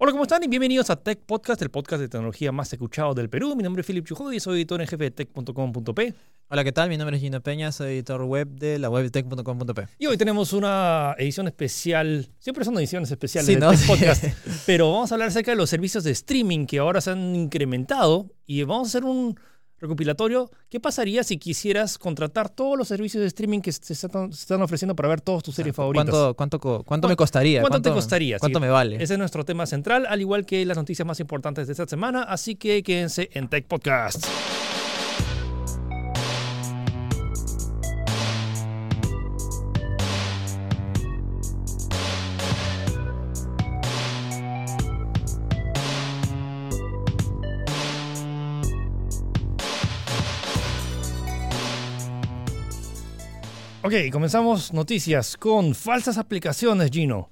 Hola, ¿cómo están? Y bienvenidos a Tech Podcast, el podcast de tecnología más escuchado del Perú. Mi nombre es Philip Chujodi, soy editor en jefe de tech.com.p. Hola, ¿qué tal? Mi nombre es Gino Peña, soy editor web de la web de tech.com.p. Y hoy tenemos una edición especial, siempre son ediciones especiales Sí, de ¿no? Tech. Podcast, pero vamos a hablar acerca de los servicios de streaming que ahora se han incrementado y vamos a hacer un recopilatorio. ¿Qué pasaría si quisieras contratar todos los servicios de streaming que se están, se están ofreciendo para ver todas tus series favoritas? ¿Cuánto, cuánto, co- cuánto ¿Cuánto- me costaría? cuánto te costaría? ¿Cuánto Sí. me vale? Ese es nuestro tema central, al igual que las noticias más importantes de esta semana, así que quédense en Tech Podcast. Ok, comenzamos noticias con falsas aplicaciones, Gino.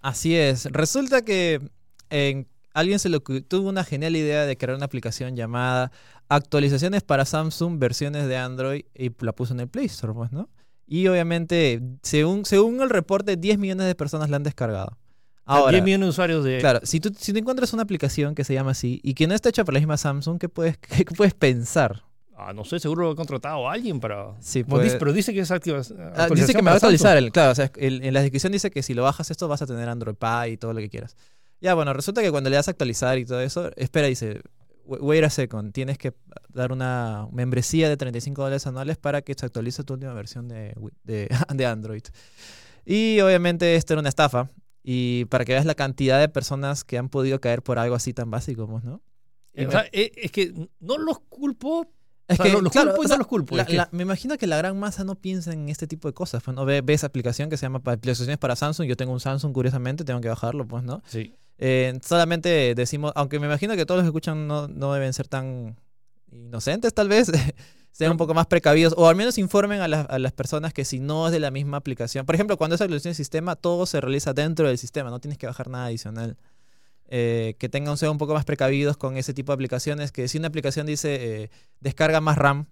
Así es. Resulta que en- alguien se tuvo una genial idea de crear una aplicación llamada Actualizaciones para Samsung versiones de Android y la puso en el Play Store, pues, ¿no? Y obviamente, según, según el reporte, 10 millones de personas la han descargado. Ahora, 10 millones de usuarios de... Claro, si tú, si tú encuentras una aplicación que se llama así y que no está hecha por la misma Samsung, ¿qué puedes, qué puedes pensar? Ah, no sé, seguro he contratado a alguien para... Sí, pues- dice- pero dice que es activa. Ah, dice que me va a actualizar. El, claro, o sea, el- en la descripción dice que si lo bajas esto vas a tener Android Pie y todo lo que quieras. Ya, bueno, resulta que cuando le das a actualizar y todo eso, espera, dice, "Wa- wait a second, tienes que dar una membresía de 35 dólares anuales para que se actualice tu última versión de, de, de Android. Y obviamente esto era una estafa. Y para que veas la cantidad de personas que han podido caer por algo así tan básico, pues, ¿no? O sea, eh, es que no los culpo. Es O sea, lo- los claro, culpo y o no sea, los culpo, la- es que- la- me imagino que la gran masa no piensa en este tipo de cosas. Pues, ¿no? Ve, ve esa aplicación que se llama aplicaciones para Samsung. Yo tengo un Samsung, curiosamente, tengo que bajarlo, pues, ¿no? Sí. Eh, solamente decimos, aunque me imagino que todos los que escuchan no, no deben ser tan inocentes, tal vez. Sean un poco más precavidos o al menos informen a, las- a las personas que si no es de la misma aplicación. Por ejemplo, cuando es actualización de sistema, todo se realiza dentro del sistema, no tienes que bajar nada adicional. Eh, que tengan sean un poco más precavidos con ese tipo de aplicaciones. Que si una aplicación dice eh, descarga más RAM,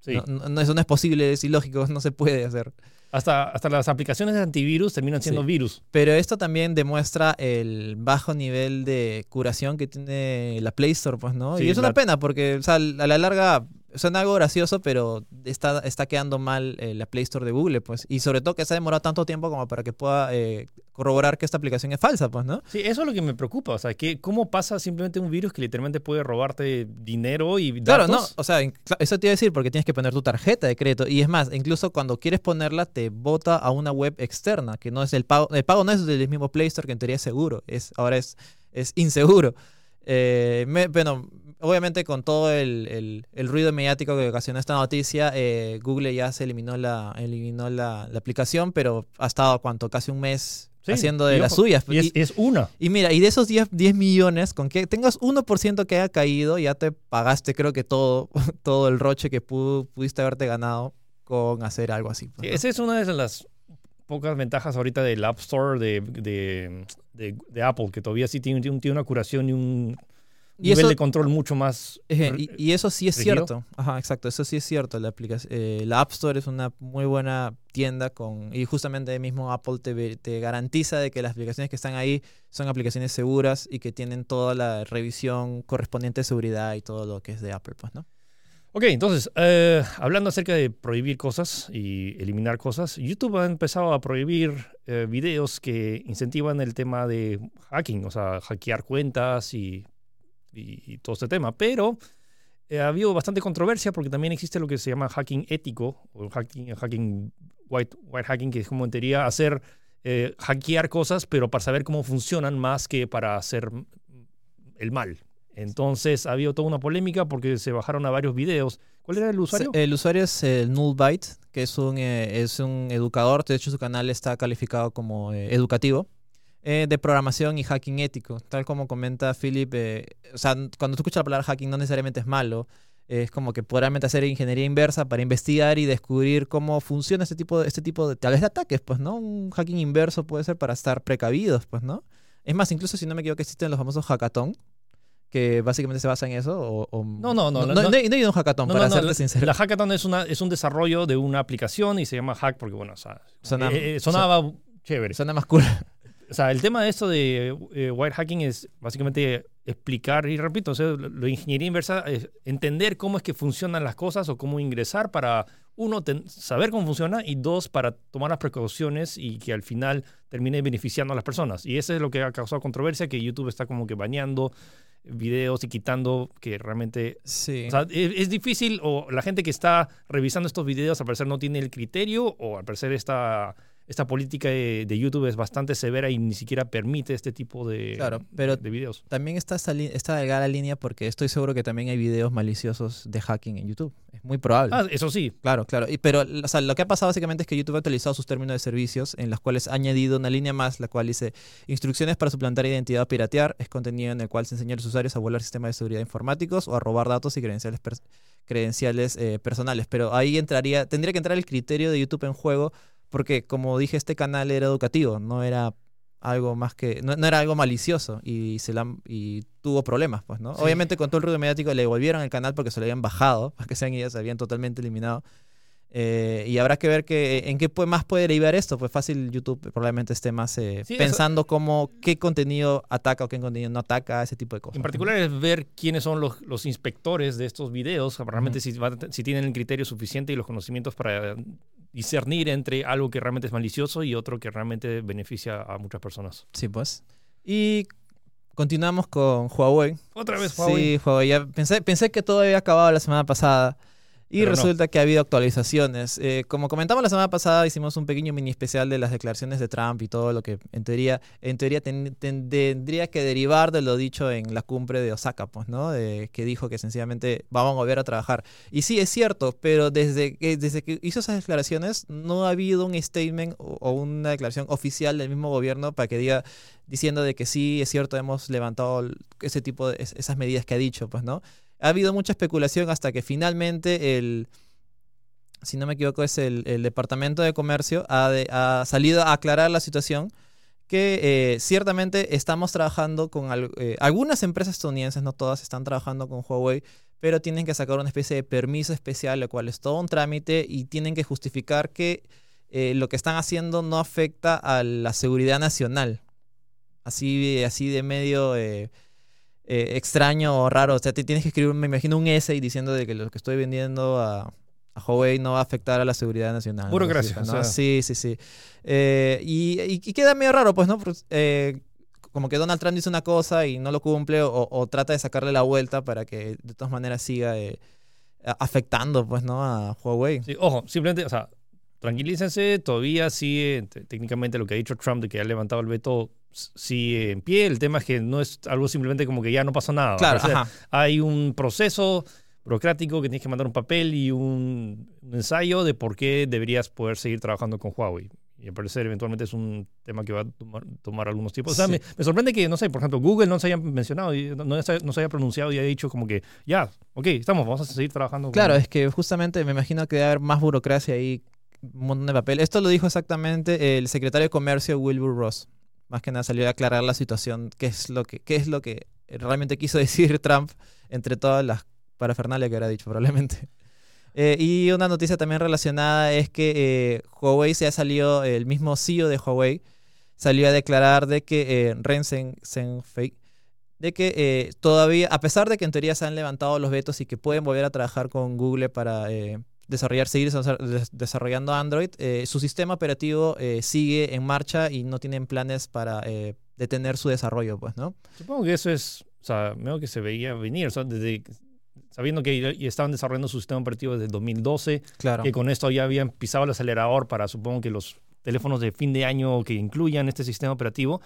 sí. no, no- no, eso no es posible, es ilógico, no se puede hacer. Hasta, hasta las aplicaciones de antivirus terminan siendo Sí. virus. Pero esto también demuestra el bajo nivel de curación que tiene la Play Store, pues, ¿no? Sí, y es una la- pena porque, o sea, a la larga suena algo gracioso, pero está, está quedando mal eh, la Play Store de Google, pues. Y sobre todo que se ha demorado tanto tiempo como para que pueda eh, corroborar que esta aplicación es falsa, pues, ¿no? Sí, eso es lo que me preocupa. O sea, que ¿cómo pasa simplemente un virus que literalmente puede robarte dinero y datos? Claro, no, o sea, eso te iba a decir porque tienes que poner tu tarjeta de crédito. Y es más, incluso cuando quieres ponerla, te bota a una web externa, que no es el pago. El pago no es del mismo Play Store, que en teoría es seguro. Es, ahora es, es inseguro. Eh, me- bueno, obviamente con todo el, el- el ruido mediático que ocasionó esta noticia, eh, Google ya se eliminó la, eliminó la, la aplicación, pero ha estado, ¿cuánto? Casi un mes Sí, haciendo de las suyas. Y es, Y- es una. y mira, y de esos 10, 10 millones, con que tengas 1% que haya caído, ya te pagaste creo que todo, todo el roche que pu- pudiste haberte ganado con hacer algo así. Esa es una de las pocas ventajas ahorita del App Store de, de, de- de Apple, que todavía sí tiene, tiene- tiene una curación y un Y nivel eso- de control mucho más... Y, y eso sí es rígido. cierto. Ajá, exacto, eso sí es cierto. La, aplicación, eh, la App Store es una muy buena tienda con y justamente mismo Apple te, te garantiza de que las aplicaciones que están ahí son aplicaciones seguras y que tienen toda la revisión correspondiente de seguridad y todo lo que es de Apple, pues, ¿no? Ok, entonces, eh, hablando acerca de prohibir cosas y eliminar cosas, YouTube ha empezado a prohibir eh, videos que incentivan el tema de hacking, o sea, hackear cuentas y, todo este tema. Pero eh, ha habido bastante controversia porque también existe lo que se llama hacking ético, o hacking, hacking white, white hacking, que es como en teoría hacer, eh, hackear cosas, pero para saber cómo funcionan más que para hacer el mal. Entonces ha habido toda una polémica porque se bajaron a varios videos. ¿Cuál era el usuario? El usuario es el Nullbyte, que es un, eh, es un educador. De hecho, su canal está calificado como eh, educativo eh, de programación y hacking ético. Tal como comenta Philip, eh, o sea, cuando tú escuchas la palabra hacking no necesariamente es malo. Es como que probablemente hacer ingeniería inversa para investigar y descubrir cómo funciona este tipo de, este tipo de, tal vez de ataques, pues, ¿no? Un hacking inverso puede ser para estar precavidos, pues, ¿no? Es más, incluso si no me equivoco, existen los famosos hackathon, que básicamente se basa en eso. O, o- No, no, no, No, no, no, no. a un hackathon, para serte sincero. La hackathon es, una, es un desarrollo de una aplicación y se llama hack porque, bueno, o sea, Suena- eh, eh, sonaba chévere. Suena más cool. o sea, el tema de esto de eh, wirehacking es básicamente explicar, y repito, o sea, lo lo de ingeniería inversa es entender cómo es que funcionan las cosas o cómo ingresar para, uno, ten- saber cómo funciona y dos, para tomar las precauciones y que al final termine beneficiando a las personas. Y eso es lo que ha causado controversia, que YouTube está como que bañando videos y quitando que realmente Sí. o sea, es, es difícil, o la gente que está revisando estos videos al parecer no tiene el criterio, o al parecer esta, esta política de, de YouTube es bastante severa y ni siquiera permite este tipo de, Claro, pero- de videos. También está esta, esta delgada línea porque estoy seguro que también hay videos maliciosos de hacking en YouTube. Es muy probable. Ah, eso sí, Claro, claro. Y, pero o sea, lo que ha pasado básicamente es que YouTube ha actualizado sus términos de servicios en los cuales ha añadido una línea más, la cual dice instrucciones para suplantar identidad o piratear. Es contenido en el cual se enseña a los usuarios a volar sistemas de seguridad informáticos o a robar datos y credenciales, credenciales eh, personales. Pero ahí entraría, tendría que entrar el criterio de YouTube en juego porque, como dije, este canal era educativo, no era algo más que no, no era algo malicioso y se la, y tuvo problemas pues no Sí. obviamente con todo el ruido mediático le devolvieron el canal porque se lo habían bajado para que sean ellas se habían totalmente eliminado Eh, y habrá que ver que, en qué puede- más puede derivar esto pues fácil YouTube probablemente esté más eh, Sí, eso- pensando cómo qué contenido ataca o qué contenido no ataca ese tipo de cosas en particular es ver quiénes son los, los inspectores de estos videos, realmente si, si tienen el criterio suficiente y los conocimientos para discernir entre algo que realmente es malicioso y otro que realmente beneficia a muchas personas. sí pues y continuamos con Huawei Otra vez, Huawei. Sí, Huawei. Ya pensé, pensé que todo había acabado la semana pasada. Y Pero no. resulta que ha habido actualizaciones. Eh, como comentamos la semana pasada, hicimos un pequeño mini especial de las declaraciones de Trump y todo lo que en teoría, en teoría ten- ten- tendría que derivar de lo dicho en la cumbre de Osaka, pues, ¿no? De- que dijo que sencillamente vamos a volver a trabajar. Y sí, es cierto, pero desde que, desde que hizo esas declaraciones no ha habido un statement o, o una declaración oficial del mismo gobierno para que diga diciendo de que sí, es cierto, hemos levantado ese tipo de es- esas medidas que ha dicho, pues, ¿no? Ha habido mucha especulación hasta que finalmente el, si no me equivoco, es el, Departamento de Comercio ha, salido a aclarar la situación que eh, ciertamente estamos trabajando con eh, algunas empresas estadounidenses, no todas están trabajando con Huawei, pero tienen que sacar una especie de permiso especial, lo cual es todo un trámite y tienen que justificar que eh, lo que están haciendo no afecta a la seguridad nacional. Así, así de medio eh, extraño o raro. O sea, te tienes que escribir, me imagino, un essay diciendo de que lo que estoy vendiendo a, a Huawei no va a afectar a la seguridad nacional. Burocracia, ¿no? o sea. Sí, sí, sí. Eh, y, queda medio raro, pues, ¿no? Pues, eh, como que Donald Trump dice una cosa y no lo cumple o, o trata de sacarle la vuelta para que de todas maneras siga eh, afectando, pues, ¿no? A Huawei. Sí, ojo, simplemente, o sea, tranquilícense, todavía sigue técnicamente lo que ha dicho Trump de que ha levantado el veto sigue en pie. El tema es que no es algo simplemente como que ya no pasó nada. Claro, O sea, hay un proceso burocrático que tienes que mandar un papel y un, un ensayo de por qué deberías poder seguir trabajando con Huawei. Y al parecer eventualmente es un tema que va a tomar, tomar algunos tiempos. O sea, Sí. me, me sorprende que, no sé, por ejemplo, Google no se haya mencionado, y no, no se, no se haya pronunciado y haya dicho como que, ya, ok, estamos, vamos a seguir trabajando. con- Claro, es que justamente me imagino que debe haber más burocracia ahí, un montón de papel. Esto lo dijo exactamente el secretario de Comercio Wilbur Ross. Más que nada salió a aclarar la situación, qué es lo que, qué es lo que realmente quiso decir Trump entre todas las parafernalias que habrá dicho probablemente. Eh, y una noticia también relacionada es que eh, Huawei se ha salido, el mismo CEO de Huawei salió a declarar de que eh, Ren Zhen- Zhengfei de que todavía, a pesar de que en teoría se han levantado los vetos y que pueden volver a trabajar con Google para desarrollar, seguir desa- des- desarrollando Android, eh, su sistema operativo eh, sigue en marcha y no tienen planes para eh, detener su desarrollo, pues, ¿no? Supongo que eso es, o sea, veo que se veía venir, o sea, desde, sabiendo que estaban desarrollando su sistema operativo desde 2012, Claro. que con esto ya habían pisado el acelerador para, supongo que los teléfonos de fin de año que incluyan este sistema operativo.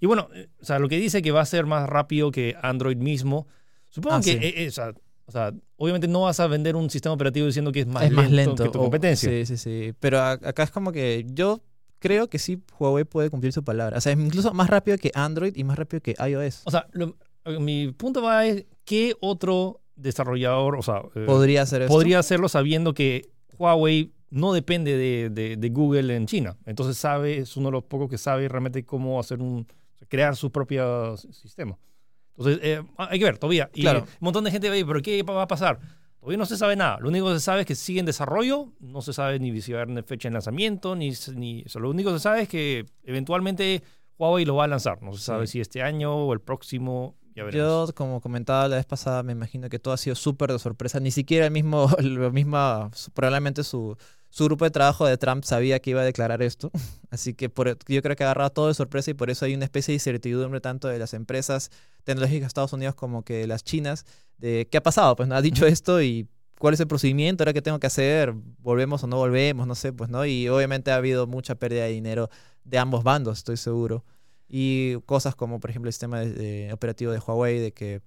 Y bueno, o sea, lo que dice que va a ser más rápido que Android mismo, supongo Ah, que, sí. eh, eh, o, sea, o sea, obviamente no vas a vender un sistema operativo diciendo que es más, es lento, más lento. que tu competencia. sí, sí, sí. Pero a- acá es como que yo creo que sí Huawei puede cumplir su palabra. O sea, es incluso más rápido que Android y más rápido que iOS. O sea, lo- mi punto va es, ¿qué otro desarrollador, o sea, eh, Podría ser esto. podría hacerlo sabiendo que Huawei no depende de, de- de Google en China. Entonces sabe, es uno de los pocos que sabe realmente cómo hacer un, crear su propio sistema. Entonces, eh, hay que ver todavía. Y Claro. un montón de gente va a decir, pero ¿qué va a pasar? Todavía no se sabe nada. Lo único que se sabe es que sigue en desarrollo. No se sabe ni si va a haber fecha de lanzamiento, ni, ni o sea, lo único que se sabe es que eventualmente Huawei lo va a lanzar. No se sabe si este año o el próximo. Ya Yo, como comentaba la vez pasada, me imagino que todo ha sido súper de sorpresa. Ni siquiera el mismo, lo misma, probablemente su, su grupo de trabajo de Trump sabía que iba a declarar esto. Así que por, yo creo que ha agarrado todo de sorpresa y por eso hay una especie de incertidumbre tanto de las empresas tecnológicas de Estados Unidos como que de las chinas de qué ha pasado. Pues no ha dicho esto y cuál es el procedimiento, ahora qué tengo que hacer, volvemos o no volvemos, no sé, pues no. Y obviamente ha habido mucha pérdida de dinero de ambos bandos, estoy seguro. Y cosas como, por ejemplo, el sistema operativo de Huawei, de que,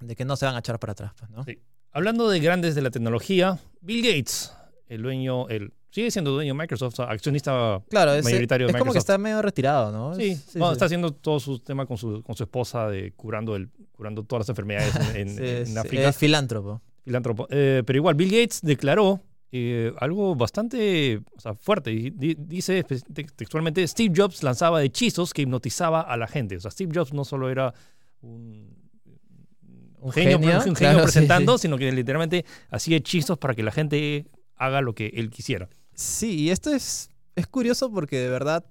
de que no se van a echar para atrás. Pues, ¿no? Hablando de grandes de la tecnología, Bill Gates, el dueño, el, sigue siendo dueño de Microsoft, accionista mayoritario de Microsoft. Es como que está medio retirado, ¿no? Sí, está haciendo todo su tema con su, con su esposa de curando, el, curando todas las enfermedades en, en, África. Es filántropo. Filántropo. Eh, pero igual, Bill Gates declaró eh, algo bastante fuerte. Y dice textualmente, Steve Jobs lanzaba hechizos que hipnotizaba a la gente. O sea, Steve Jobs no solo era un, genio, presentando, sino que literalmente hacía hechizos para que la gente haga lo que él quisiera. Sí, y esto es, es curioso porque de verdad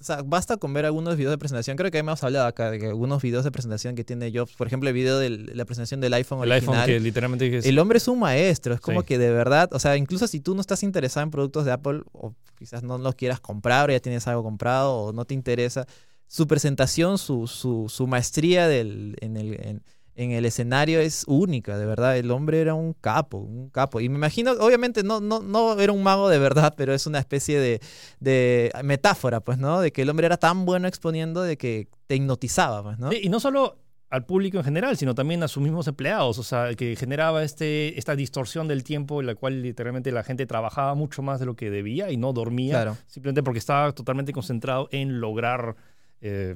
o sea, basta con ver algunos videos de presentación. Creo que hemos hablado acá de algunos videos de presentación que tiene Jobs. Por ejemplo, el video de la presentación del iPhone el iPhone que literalmente El hombre es un maestro. Es como que de verdad, o sea, incluso si tú no estás interesado en productos de Apple o quizás no los quieras comprar o ya tienes algo comprado o no te interesa, su presentación, su, su, su maestría del, en el en el escenario es única, de verdad. El hombre era un capo, un capo. Y me imagino, obviamente no, no, no era un mago de verdad, pero es una especie de, de metáfora, pues, ¿no? De que el hombre era tan bueno exponiendo de que te hipnotizaba, pues, ¿no? y no solo al público en general, sino también a sus mismos empleados, o sea, que generaba este, esta distorsión del tiempo en la cual literalmente la gente trabajaba mucho más de lo que debía y no dormía, simplemente porque estaba totalmente concentrado en lograr eh,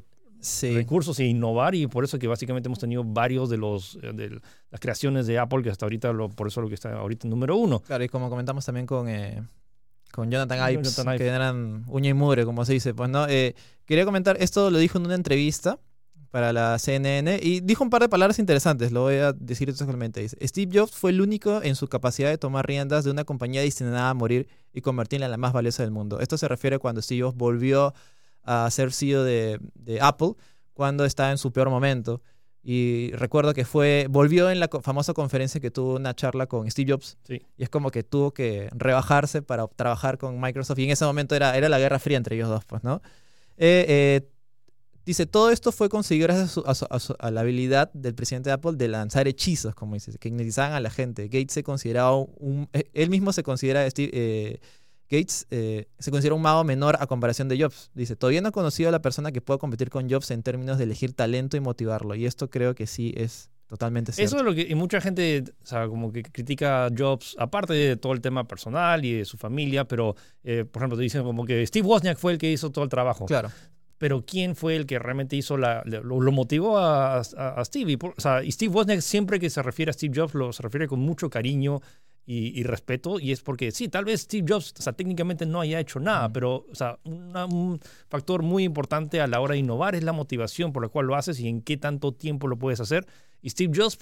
recursos e innovar y por eso que básicamente hemos tenido varios de los eh, de las creaciones de Apple que hasta ahorita lo, por eso lo que está ahorita en número uno. Claro, y como comentamos también con, eh, con Jonathan Ives, que eran uña y mugre, como se dice. Pues no, eh, quería comentar, esto lo dijo en una entrevista para la CNN y dijo un par de palabras interesantes, lo voy a decir exactamente. Dice, Steve Jobs fue el único en su capacidad de tomar riendas de una compañía destinada a morir y convertirla en la más valiosa del mundo. Esto se refiere cuando Steve Jobs volvió a ser CEO de, Apple cuando estaba en su peor momento. Y recuerdo que fue, volvió en la famosa conferencia que tuvo una charla con Steve Jobs. Y es como que tuvo que rebajarse para trabajar con Microsoft. Y en ese momento era, era la guerra fría entre ellos dos, pues, ¿no? Eh, eh, dice, todo esto fue conseguido gracias a, la habilidad del presidente de Apple de lanzar hechizos, como dice, que hipnotizaban a la gente. Gates se consideraba un... Eh, él mismo se considera Steve, Gates eh, se considera un mago menor a comparación de Jobs. Dice, todavía no he conocido a la persona que pueda competir con Jobs en términos de elegir talento y motivarlo. Y esto creo que sí es totalmente cierto. Eso es lo que y mucha gente, o sea, como que critica a Jobs, aparte de todo el tema personal y de su familia, pero, eh, por ejemplo, te dicen como que Steve Wozniak fue el que hizo todo el trabajo. Claro. Pero ¿quién fue el que realmente hizo la, lo, motivó a, Steve? Y, o sea, y Steve Wozniak siempre que se refiere a Steve Jobs lo se refiere con mucho cariño y, respeto, y es porque sí, tal vez Steve Jobs, o sea, técnicamente no haya hecho nada, pero, o sea, un factor muy importante a la hora de innovar es la motivación por la cual lo haces y en qué tanto tiempo lo puedes hacer. Y Steve Jobs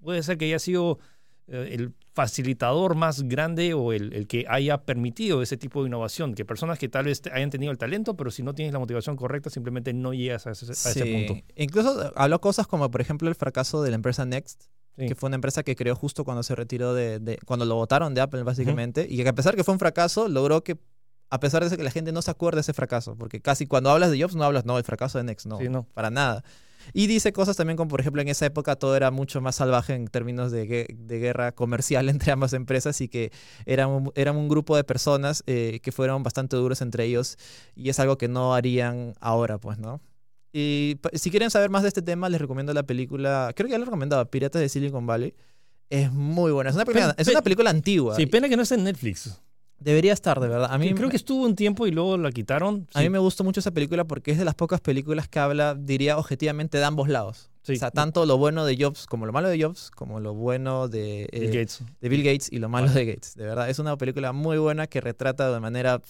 puede ser que haya sido eh, el facilitador más grande o el, el, que haya permitido ese tipo de innovación, que personas que tal vez hayan tenido el talento, pero si no tienes la motivación correcta, simplemente no llegas a ese, a ese punto. Incluso habló cosas como, por ejemplo, el fracaso de la empresa Next, que fue una empresa que creó justo cuando se retiró de, cuando lo votaron de Apple básicamente, y que a pesar que fue un fracaso, logró que, a pesar de que la gente no se acuerde de ese fracaso, porque casi cuando hablas de Jobs no hablas, no, del fracaso de Next, no, no. para nada. Y dice cosas también como, por ejemplo, en esa época todo era mucho más salvaje en términos de, de guerra comercial entre ambas empresas y que eran un, eran un grupo de personas eh, que fueron bastante duros entre ellos y es algo que no harían ahora, pues, ¿no? Y si quieren saber más de este tema, les recomiendo la película, creo que ya lo he recomendado, Piratas de Silicon Valley. Es muy buena. Es una película, es una película antigua. Sí, pena que no esté en Netflix. Debería estar, de verdad. A mí creo que estuvo un tiempo y luego la quitaron. A mí me gustó mucho esa película porque es de las pocas películas que habla, diría, objetivamente de ambos lados. O sea, tanto lo bueno de Jobs como lo malo de Jobs, como lo bueno de, Bill, eh, Gates. de Bill Gates y lo malo de Gates. De verdad, es una película muy buena que retrata de manera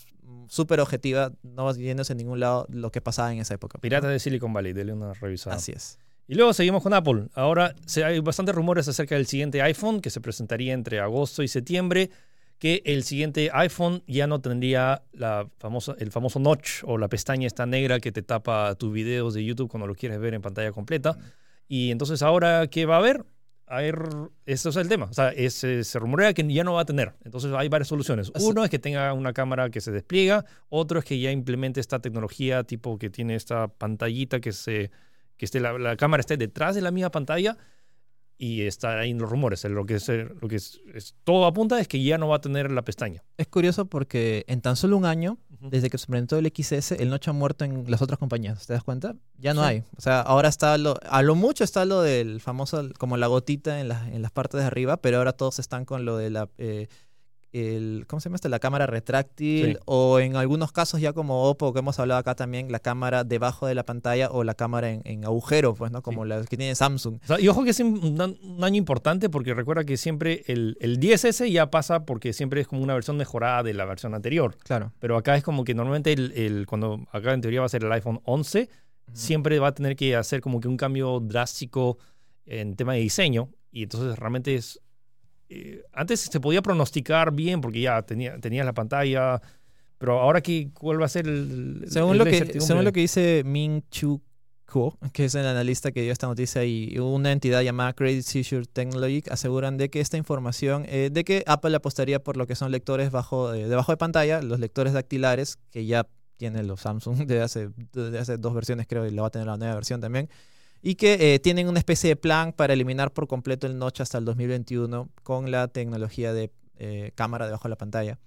súper objetiva, no yéndose en ningún lado lo que pasaba en esa época. Piratas de Silicon Valley, denle una revisada. Así es. Y luego seguimos con Apple. Ahora hay bastantes rumores acerca del siguiente iPhone que se presentaría entre agosto y septiembre, que el siguiente iPhone ya no tendría la famosa, el famoso notch o la pestaña esta negra que te tapa tus videos de YouTube cuando lo quieres ver en pantalla completa. Y entonces ahora, ¿qué va a haber? A ver, eso es el tema. O sea, es, eh, se rumorea que ya no va a tener. Entonces hay varias soluciones. Uno es que tenga una cámara que se despliega. Otro es que ya implemente esta tecnología tipo que tiene esta pantallita que se que esté la, la cámara esté detrás de la misma pantalla y está ahí en los rumores. Lo que, es, lo que es, es- todo apunta es que ya no va a tener la pestaña. Es curioso porque en tan solo un año. Desde que se presentó el XS, el Notch ha muerto en las otras compañías. ¿Te das cuenta? Ya no Sí. hay. O sea, ahora está lo, a lo mucho está lo del famoso, como la gotita en, las en las partes de arriba, pero ahora todos están con lo de la, eh, el, ¿cómo se llama este? La cámara retráctil Sí. o en algunos casos ya como Oppo, que hemos hablado acá también, la cámara debajo de la pantalla o la cámara en, en agujero, pues, ¿no? Como la que tiene Samsung. O sea, y ojo que es un, un- un año importante porque recuerda que siempre el, el 10S ya pasa porque siempre es como una versión mejorada de la versión anterior. Claro. Pero acá es como que normalmente el, el- cuando acá en teoría va a ser el iPhone 11, siempre va a tener que hacer como que un cambio drástico en tema de diseño. Y entonces realmente es... eh, antes se podía pronosticar bien porque ya tenía, tenías la pantalla, pero ahora que, ¿cuál va a ser el... Según, el lo que, según lo que dice Ming Chu Kuo, que es el analista que dio esta noticia, y una entidad llamada Credit Seizure Technology aseguran de que esta información, eh, de que Apple apostaría por lo que son lectores bajo, eh, debajo de pantalla, los lectores dactilares, que ya tienen los Samsung de hace, de hace dos versiones, creo, y lo va a tener la nueva versión también. Y que eh, tienen una especie de plan para eliminar por completo el notch hasta el 2021 con la tecnología de eh, cámara debajo de la pantalla.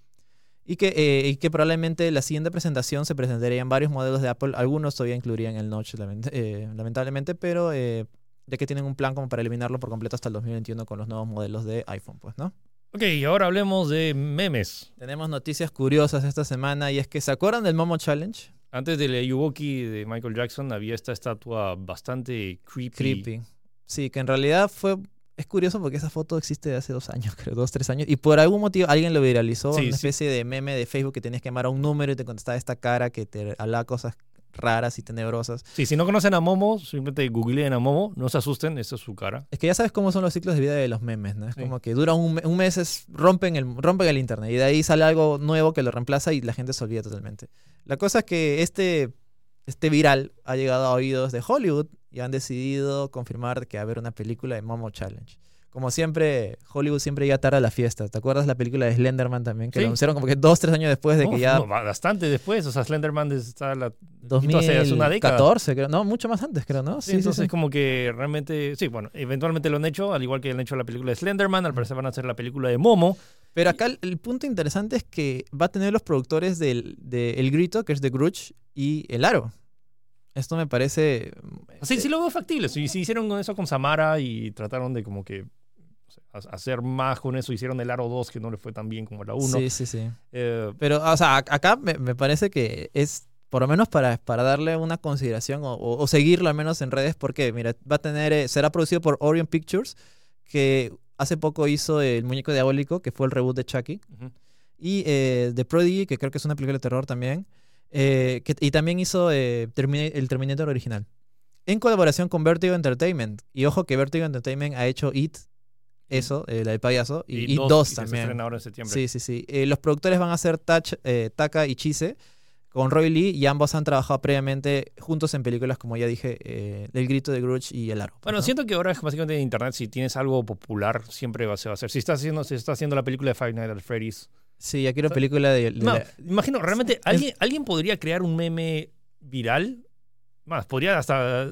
Y que, eh, y que probablemente la siguiente presentación se presentaría en varios modelos de Apple. Algunos todavía incluirían el notch, lament- eh, lamentablemente, pero eh, ya que tienen un plan como para eliminarlo por completo hasta el 2021 con los nuevos modelos de iPhone, pues, ¿no? Ok, y ahora hablemos de memes. Tenemos noticias curiosas esta semana y es que ¿se acuerdan del Momo Challenge? Antes del Ayuwoki de Michael Jackson había esta estatua bastante creepy. Creepy. Sí, que en realidad fue... Es curioso porque esa foto existe de hace dos años, creo, dos, tres años. Y por algún motivo alguien lo viralizó, Sí, una sí. especie de meme de Facebook que tenías que llamar a un número y te contestaba esta cara que te hablaba cosas raras y tenebrosas. Sí, si no conocen a Momo, simplemente googleen a Momo, no se asusten, esa es su cara. Es que ya sabes cómo son los ciclos de vida de los memes, ¿no? Es Sí. como que dura un, me- un mes, es- rompen, el, rompen el internet y de ahí sale algo nuevo que lo reemplaza y la gente se olvida totalmente. La cosa es que este, este viral ha llegado a oídos de Hollywood y han decidido confirmar que va a haber una película de Momo Challenge. Como siempre, Hollywood siempre llega tarde a la fiesta. ¿Te acuerdas la película de Slenderman también? Que Sí. lo anunciaron como que dos, tres años después de que ya... no, bastante después, o sea, Slenderman está la, hace- hace una década. 2014, creo. No, mucho más antes, creo, ¿no? Sí, entonces como que realmente, sí, bueno, eventualmente lo han hecho, al igual que han hecho la película de Slenderman, al parecer van a hacer la película de Momo. Pero acá el, el punto interesante es que va a tener los productores del de El Grito, que es de Grudge, y El Aro. Esto me parece... Sí, sí lo veo factible. Si, si hicieron eso con Samara y trataron de como que hacer más con eso, hicieron el Aro 2 que no le fue tan bien como la 1. Sí, sí, sí. Eh, Pero, o sea, ac- acá me, me parece que es, por lo menos para, para darle una consideración o, o- o seguirlo al menos en redes, porque, mira, va a tener, eh, será producido por Orion Pictures, que hace poco hizo El Muñeco Diabólico, que fue el reboot de Chucky. y eh, The Prodigy, que creo que es una película de terror también, eh, que- y también hizo Termina- el Terminator original, en colaboración con Vertigo Entertainment. Y ojo que Vertigo Entertainment ha hecho It, eso, eh, la del payaso, y, 2 que Se también. estrena ahora en septiembre. Sí, sí, sí. Eh, los productores van a ser Tach- eh, Taka y Chise con Roy Lee y ambos han trabajado previamente juntos en películas como ya dije, eh, El Grito de Grudge y El Aro. Bueno, ¿no? siento que ahora es básicamente en internet, si tienes algo popular, siempre va, se va a hacer. Si estás haciendo, si estás haciendo la película de Five Nights at Freddy's. Sí, ya quiero película de... de No, la- imagino, realmente, ¿alguien, ¿alguien podría crear un meme viral? Más, podría hasta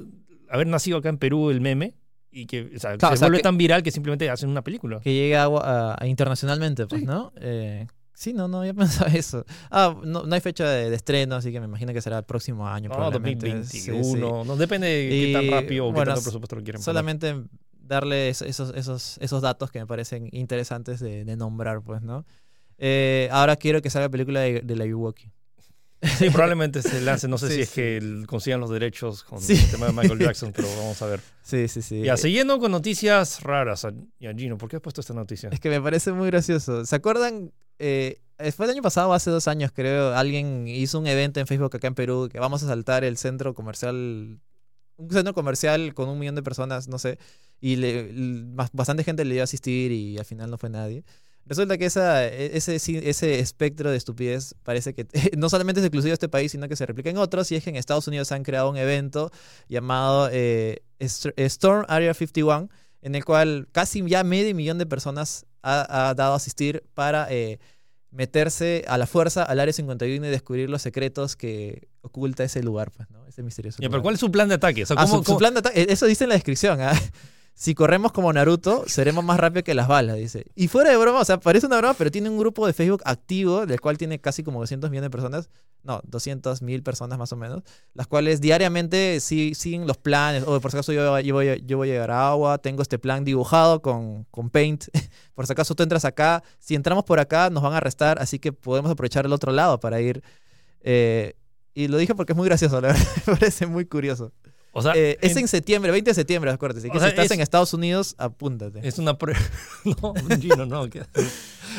haber nacido acá en Perú el meme y que o sea, Claro, se o sea, vuelve que- tan viral que simplemente hacen una película. que llegue a, a- a internacionalmente, pues, Sí. ¿no? Eh, sí, no, no, yo pensaba eso. Ah, no, no hay fecha de, de estreno, así que me imagino que será el próximo año. No, probablemente. Sí, 2021. sí. No, depende de qué tan rápido o qué tanto presupuesto lo quieren poner. Solamente darle es- esos, esos, esos datos que me parecen interesantes de, de nombrar, pues, ¿no? Eh, ahora quiero que salga película de, de la Yuwoki. Sí, probablemente se lance. No sé Sí, si es sí. que consigan los derechos con Sí. el tema de Michael Jackson, pero vamos a ver. Sí, sí, sí. Ya, Eh, siguiendo con noticias raras. Ya, Gino, ¿por qué has puesto esta noticia? Es que me parece muy gracioso. ¿Se acuerdan? Eh, fue el año pasado, hace dos años creo, alguien hizo un evento en Facebook acá en Perú que vamos a saltar el centro comercial, un centro comercial con un millón de personas, no sé, y le- bastante gente le dio a asistir y al final no fue nadie. Resulta que esa, e, ese, ese espectro de estupidez parece que no solamente es exclusivo de este país, sino que se replica en otros. Y es que en Estados Unidos han creado un evento llamado eh, St- Storm Area 51, en el cual casi ya medio millón de personas ha, ha dado a asistir para eh, meterse a la fuerza al Área 51 y descubrir los secretos que oculta ese lugar, pues, ¿no? Ese misterioso Ya, pero. ¿cuál es su plan de ataque? O sea, Ah, ¿cómo- su, su cómo- plan de ataque- eso dice en la descripción. ¿ah? Si corremos como Naruto, seremos más rápidos que las balas, dice. Y fuera de broma, o sea, parece una broma, pero tiene un grupo de Facebook activo, del cual tiene casi como 200 millones de personas, no, 200 mil personas más o menos, las cuales diariamente sí, siguen los planes. O por si acaso yo, yo voy, yo voy a llegar a agua, tengo este plan dibujado con, con Paint. por si acaso tú entras acá, si entramos por acá nos van a arrestar, así que podemos aprovechar el otro lado para ir. eh, y lo dije porque es muy gracioso, la verdad, me parece muy curioso. O sea, Eh, es en- en septiembre, 20 de septiembre, acuérdate. Así que O sea, si estás es- en Estados Unidos, apúntate. Es una prueba. no, Gino, no. que-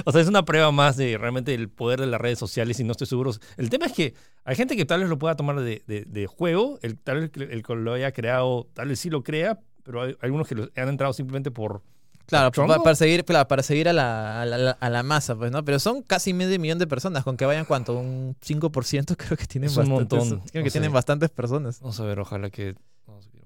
O sea, es una prueba más de realmente el poder de las redes sociales y no estoy seguro. El tema es que hay gente que tal vez lo pueda tomar de, de- de juego, el, tal vez el que lo haya creado, tal vez sí lo crea, pero hay algunos que lo- han entrado simplemente por. Claro, ¿chongo? pa- para seguir, claro, para seguir a la, a, la, a la masa, pues, ¿no? Pero son casi medio millón de personas, con que vayan cuánto, un 5% creo que tienen bastantes, montón, creo no que sé. tienen bastantes personas. Vamos a ver, ojalá que.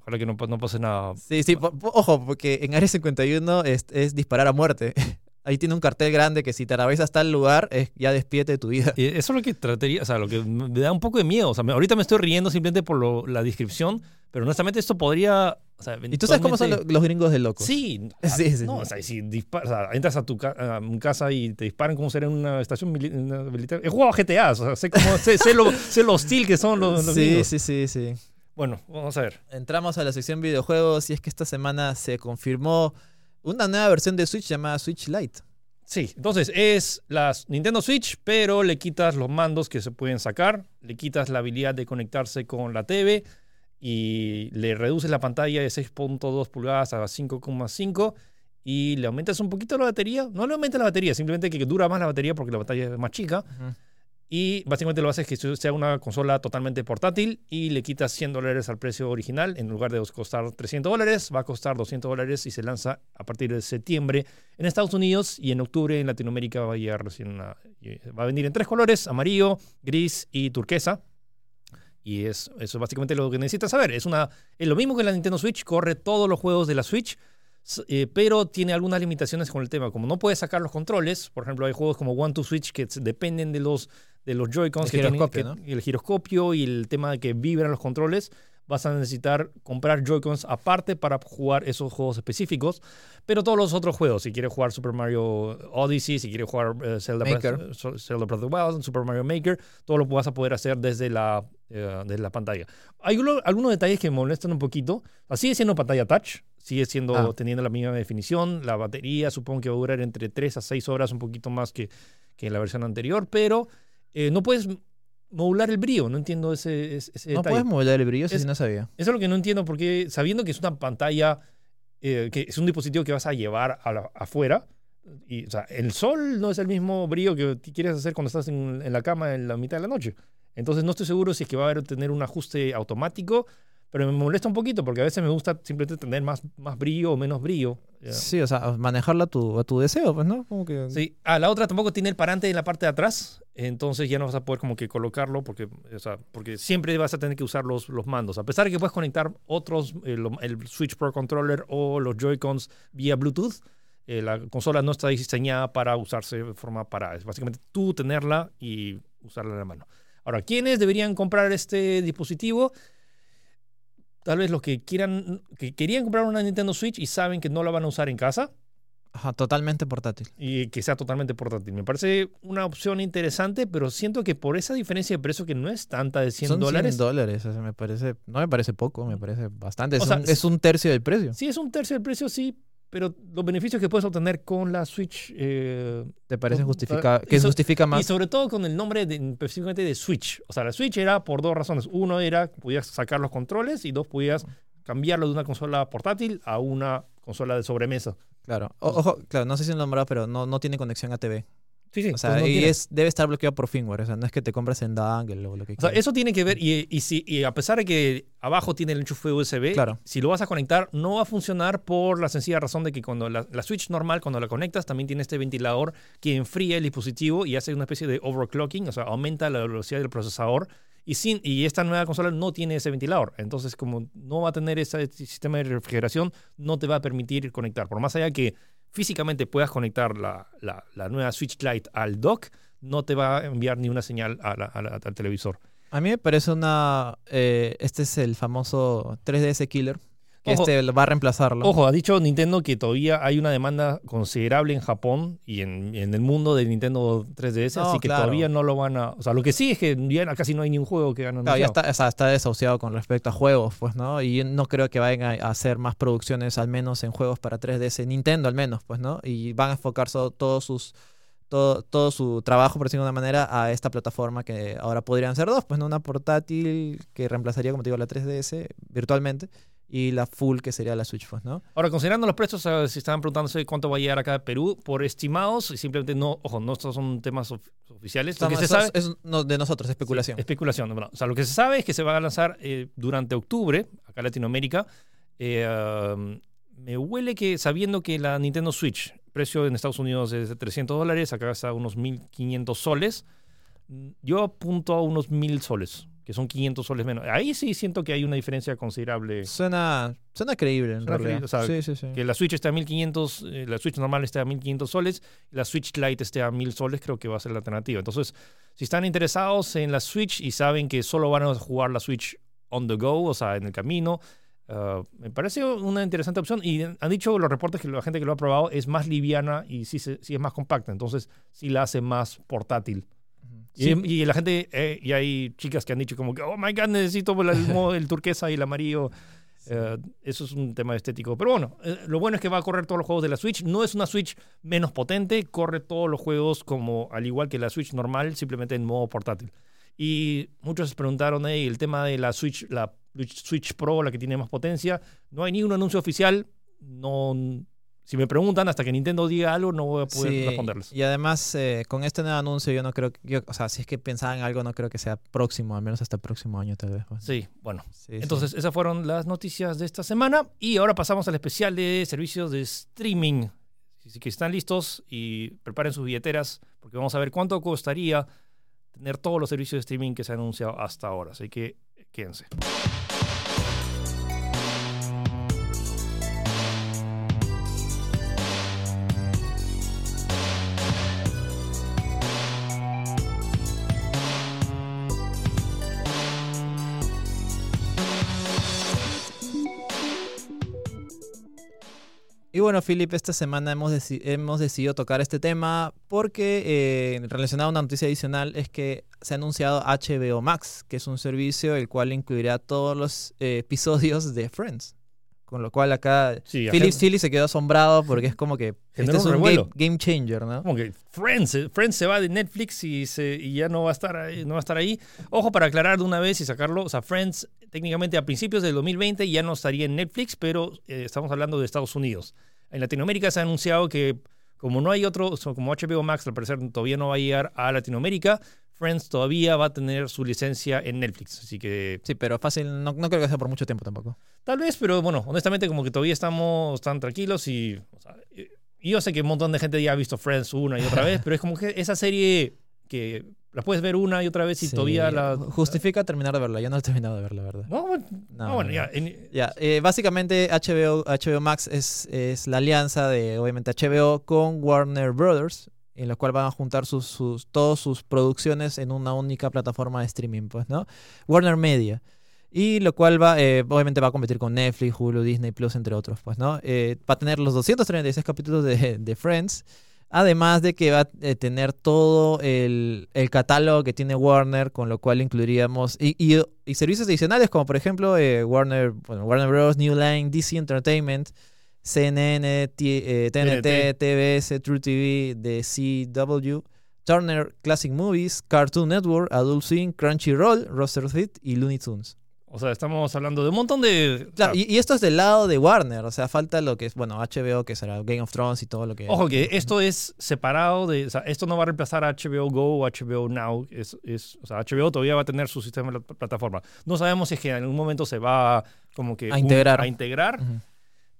Ojalá que no, no pase nada. Sí, sí, ojo, porque en Área 51 es, es disparar a muerte. Ahí tiene un cartel grande que si te atraviesas tal lugar, es, ya despídete de tu vida. Eso es lo que trataría, o sea, lo que me da un poco de miedo. O sea, me- ahorita me estoy riendo simplemente por lo- la descripción, pero honestamente esto podría. o sea, ¿Y tú sabes cómo son los gringos de locos? Sí, Sí, sí, no, sí. o sea, si dispar- o sea, entras a tu ca- a un casa y te disparan como ser en una estación mili- en una militar. He jugado GTA, o sea, sé, cómo, sé, sé lo, sé lo hostil que son los, los sí, gringos. sí, sí, sí. Bueno, vamos a ver. Entramos a la sección videojuegos y es que esta semana se confirmó una nueva versión de Switch llamada Switch Lite. Sí, entonces es la Nintendo Switch, pero le quitas los mandos que se pueden sacar, le quitas la habilidad de conectarse con la TV y le reduces la pantalla de 6.2 pulgadas a 5,5 y le aumentas un poquito la batería. No le aumentas la batería, simplemente que dura más la batería porque la pantalla es más chica. Y básicamente lo haces que sea una consola totalmente portátil y le quitas 100 dólares al precio original. En lugar de costar 300 dólares, va a costar 200 dólares y se lanza a partir de septiembre en Estados Unidos y en octubre en Latinoamérica va a llegar recién a- va a venir en tres colores, amarillo, gris y turquesa. Y es, eso es básicamente lo que necesitas saber. Es, una, es lo mismo que la Nintendo Switch, corre todos los juegos de la Switch, eh, pero tiene algunas limitaciones con el tema. Como no puedes sacar los controles, por ejemplo, hay juegos como One to Switch que dependen de los, de los Joy-Cons, que tienen- el giroscopio y el tema de que vibran los controles. Vas a necesitar comprar Joy-Cons aparte para jugar esos juegos específicos. Pero todos los otros juegos, si quieres jugar Super Mario Odyssey, si quieres jugar eh, Zelda. Breath, eh, Zelda Breath of the Wild, Super Mario Maker, todo lo vas a poder hacer desde la, eh, desde la pantalla. Hay uno- algunos detalles que me molestan un poquito. Sigue siendo pantalla touch, sigue siendo Ah. teniendo la misma definición. La batería supongo que va a durar entre 3 a 6 horas, un poquito más que, que en la versión anterior, pero eh, no puedes modular el brillo. No entiendo ese, ese, ese No detalle. puedes mover el brillo, eso Es- sí no sabía. Eso es lo que no entiendo, porque sabiendo que es una pantalla, eh, que es un dispositivo que vas a llevar a la- afuera, y, o sea, el sol no es el mismo brillo que quieres hacer cuando estás en, en la cama en la mitad de la noche. Entonces no estoy seguro si es que va a haber tener un ajuste automático, pero me molesta un poquito porque a veces me gusta simplemente tener más, más brillo o menos brillo. Sí, o sea, manejarla a tu, a tu deseo, pues, ¿no? Como que... Sí. Ah, la otra tampoco tiene el parante en la parte de atrás, entonces ya no vas a poder como que colocarlo porque, o sea, porque siempre vas a tener que usar los, los mandos. A pesar de que puedes conectar otros, eh, lo- el Switch Pro Controller o los Joy-Cons vía Bluetooth, eh, la consola no está diseñada para usarse de forma parada. Es básicamente tú tenerla y usarla en la mano. Ahora, ¿quiénes deberían comprar este dispositivo? Tal vez los que quieran, que querían comprar una Nintendo Switch y saben que no la van a usar en casa Ajá, totalmente portátil. y que sea totalmente portátil. Me parece una opción interesante, pero siento que por esa diferencia de precio que no es tanta de 100 Son dólares, 100 dólares, o sea, me parece, no me parece poco, me parece bastante. Es, O sea, un, es un tercio del precio. sí es un tercio del precio, sí, pero los beneficios que puedes obtener con la Switch eh, ¿Te parece justifica, y que so- justifica y más? sobre todo con el nombre de, específicamente de Switch. O sea, la Switch era por dos razones. Uno era que podías sacar los controles y dos, podías cambiarlo de una consola portátil a una consola de sobremesa. Claro. O- ojo, claro, no sé si lo nombrado, pero no, no tiene conexión a TV. Sí, sí. O sea, pues no y tiene. es, debe estar bloqueado por firmware. O sea, no es que te compres en Dangle o lo que O sea, quieras. eso tiene que ver, y, y si, y a pesar de que abajo tiene el enchufe USB, Claro. si lo vas a conectar, no va a funcionar por la sencilla razón de que cuando la, la Switch normal, cuando la conectas, también tiene este ventilador que enfría el dispositivo y hace una especie de overclocking, o sea, aumenta la velocidad del procesador. Y, sin, y esta nueva consola no tiene ese ventilador. Entonces, como no va a tener ese sistema de refrigeración, no te va a permitir conectar. Por más allá que físicamente puedas conectar la, la- nueva Switch Lite al dock, no te va a enviar ni una señal al televisor. A mí me parece una... eh, este es el famoso 3DS Killer. Que Ojo. este va a reemplazarlo. Ojo, ha dicho Nintendo que todavía hay una demanda considerable en Japón y en, en el mundo de Nintendo 3DS, No, así que claro. todavía no lo van a... O sea, lo que sí es que ya casi no hay ni un juego que han Claro, ya anunciado. está, o sea, está desahuciado con respecto a juegos, pues, ¿no? Y no creo que vayan a hacer más producciones, al menos en juegos para 3DS, Nintendo al menos, pues, ¿no? Y van a enfocar todos sus, todo, todo su trabajo, por decirlo de una manera, a esta plataforma que ahora podrían ser dos, pues, ¿no? Una portátil que reemplazaría, como te digo, la 3DS virtualmente y la full que sería la Switch, pues, ¿no? Ahora, considerando los precios, eh, si estaban preguntándose cuánto va a llegar acá a Perú, por estimados, y simplemente no, ojo, no estos son temas of- oficiales. Lo que se sabe, es, no- de nosotros, especulación. Sí, especulación. bueno, o sea, lo que se sabe es que se va a lanzar eh, durante octubre, acá en Latinoamérica. Eh, um, me huele que, sabiendo que la Nintendo Switch, precio en Estados Unidos es de 300 dólares, acá está unos 1.500 soles. Yo apunto a unos 1.000 soles, que son 500 soles menos. Ahí sí siento que hay una diferencia considerable. Suena, suena creíble, en Suena realidad. creíble, o sea, sí, sí, sí. Que la Switch esté a 1500, eh, la Switch normal esté a 1500 soles la Switch Lite esté a 1000 soles, creo que va a ser la alternativa. Entonces, si están interesados en la Switch y saben que solo van a jugar la Switch on the go, o sea, en el camino, ah, me parece una interesante opción. Y han dicho los reportes que la gente que lo ha probado es más liviana y sí, sí es más compacta. Entonces, sí la hace más portátil. Y, Sí. y la gente, eh, y hay chicas que han dicho como que, oh my god, necesito el, el turquesa y el amarillo. Eh, eso es un tema estético. Pero bueno, eh, lo bueno es que va a correr todos los juegos de la Switch. No es una Switch menos potente, corre todos los juegos como al igual que la Switch normal, simplemente en modo portátil. Y muchos se preguntaron, "Ey, el tema de la Switch, la Switch Pro, la que tiene más potencia, no hay ni un anuncio oficial. No, si me preguntan, hasta que Nintendo diga algo, no voy a poder Sí, responderles. Y además, eh, con este nuevo anuncio, yo no creo que. yo- o sea, si es que pensaban algo, no creo que sea próximo, al menos hasta el próximo año, tal vez. Sí, bueno. Sí, sí. Entonces, esas fueron las noticias de esta semana. Y ahora pasamos al especial de servicios de streaming. Así que están listos y preparen sus billeteras porque vamos a ver cuánto costaría tener todos los servicios de streaming que se han anunciado hasta ahora. Así que quédense. Bueno, Philip, esta semana hemos, deci- hemos decidido tocar este tema porque, eh, relacionado a una noticia adicional, es que se ha anunciado HBO Max, que es un servicio el cual incluirá todos los eh, episodios de Friends. Con lo cual acá Sí, Philip, Philip se quedó asombrado porque es como que este es un game, game changer, ¿no? Como que Friends, eh, Friends se va de Netflix y, se, y ya no va, a estar ahí, no va a estar ahí. Ojo para aclarar de una vez y sacarlo. O sea, Friends técnicamente a principios del 2020 ya no estaría en Netflix, pero eh, estamos hablando de Estados Unidos. En Latinoamérica se ha anunciado que como no hay otro, como HBO Max al parecer todavía no va a llegar a Latinoamérica, Friends todavía va a tener su licencia en Netflix. Así que Sí, pero fácil, no, no creo que sea por mucho tiempo tampoco. Tal vez, pero bueno, honestamente como que todavía estamos tan tranquilos y, o sea, eh, y yo sé que un montón de gente ya ha visto Friends una y otra vez, pero es como que esa serie que la puedes ver una y otra vez y Sí, todavía la... Justifica terminar de verla. Yo no he terminado de verla, la verdad. No, bueno, No, no, bueno, no, ya. eh, básicamente HBO, HBO Max es, es la alianza de, obviamente, HBO con Warner Brothers, en la cual van a juntar sus, sus, todas sus producciones en una única plataforma de streaming, pues, ¿no? Warner Media. Y lo cual va, eh, obviamente va a competir con Netflix, Hulu, Disney Plus, entre otros, pues, ¿no? Eh, va a tener los 236 capítulos de, de Friends, además de que va a eh, tener todo el, el catálogo que tiene Warner, con lo cual incluiríamos, y, y, y servicios adicionales como por ejemplo eh, Warner, bueno, Warner Bros., New Line, DC Entertainment, CNN, T- eh, TNT, TBS, True TV, The CW, Turner Classic Movies, Cartoon Network, Adult Swim, Crunchyroll, Roster Fit y Looney Tunes. O sea, estamos hablando de un montón de... Claro, y, y esto es del lado de Warner, o sea, falta lo que es, bueno, HBO, que será Game of Thrones y todo lo que... Ojo que esto es separado de, o sea, esto no va a reemplazar a HBO Go o HBO Now, es, es, o sea, HBO todavía va a tener su sistema de pl- plataforma. No sabemos si es que en algún momento se va como que A integrar. a integrar,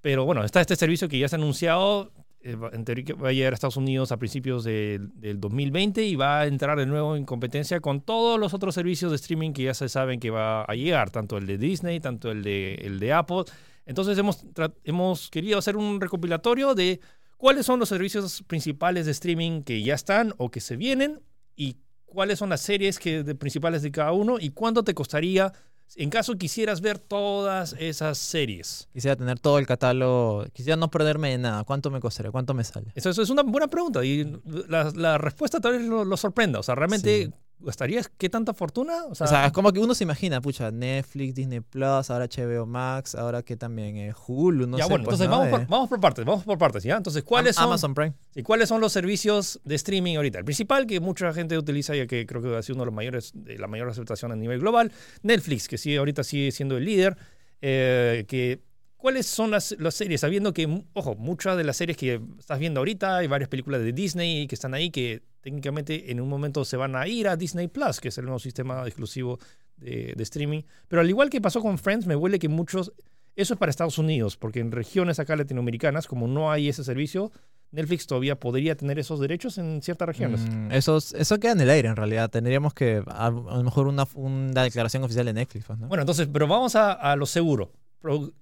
pero bueno, está este servicio que ya se ha anunciado, en teoría va a llegar a Estados Unidos a principios del- del 2020 y va a entrar de nuevo en competencia con todos los otros servicios de streaming que ya se saben que va a llegar, tanto el de Disney, tanto el de, el de Apple. Entonces hemos, hemos querido hacer un recopilatorio de cuáles son los servicios principales de streaming que ya están o que se vienen y cuáles son las series que, de, principales de cada uno y cuánto te costaría en caso quisieras ver todas esas series. Quisiera tener todo el catálogo, quisiera no perderme de nada. ¿Cuánto me costaría? ¿Cuánto me sale? Eso, eso es una buena pregunta y la, la respuesta tal vez lo, lo sorprenda. O sea, ¿realmente Sí. Gastarías qué tanta fortuna? O sea, O sea, es como que uno se imagina, pucha, Netflix, Disney Plus, ahora HBO Max, ahora que también eh, Hulu, no ya sé. bueno, pues, entonces ¿no? vamos, Eh, por, vamos por partes, vamos por partes, ¿ya? Entonces, ¿cuáles Am- son, Amazon Prime. sí, ¿cuáles son los servicios de streaming ahorita? El principal que mucha gente utiliza y que creo que ha sido uno de los mayores, de la mayor aceptación a nivel global, Netflix, que sí, ahorita sigue siendo el líder, eh, que... ¿Cuáles son las, las series? Sabiendo que, ojo, muchas de las series que estás viendo ahorita, hay varias películas de Disney que están ahí que técnicamente en un momento se van a ir a Disney Plus, que es el nuevo sistema exclusivo de, de streaming. Pero al igual que pasó con Friends, me huele que muchos... Eso es para Estados Unidos, porque en regiones acá latinoamericanas, como no hay ese servicio, Netflix todavía podría tener esos derechos en ciertas regiones. Mm, eso, eso queda en el aire, en realidad. Tendríamos que, a, a lo mejor, una, una declaración oficial de Netflix, pues, ¿no? Bueno, entonces, pero vamos a, a lo seguro.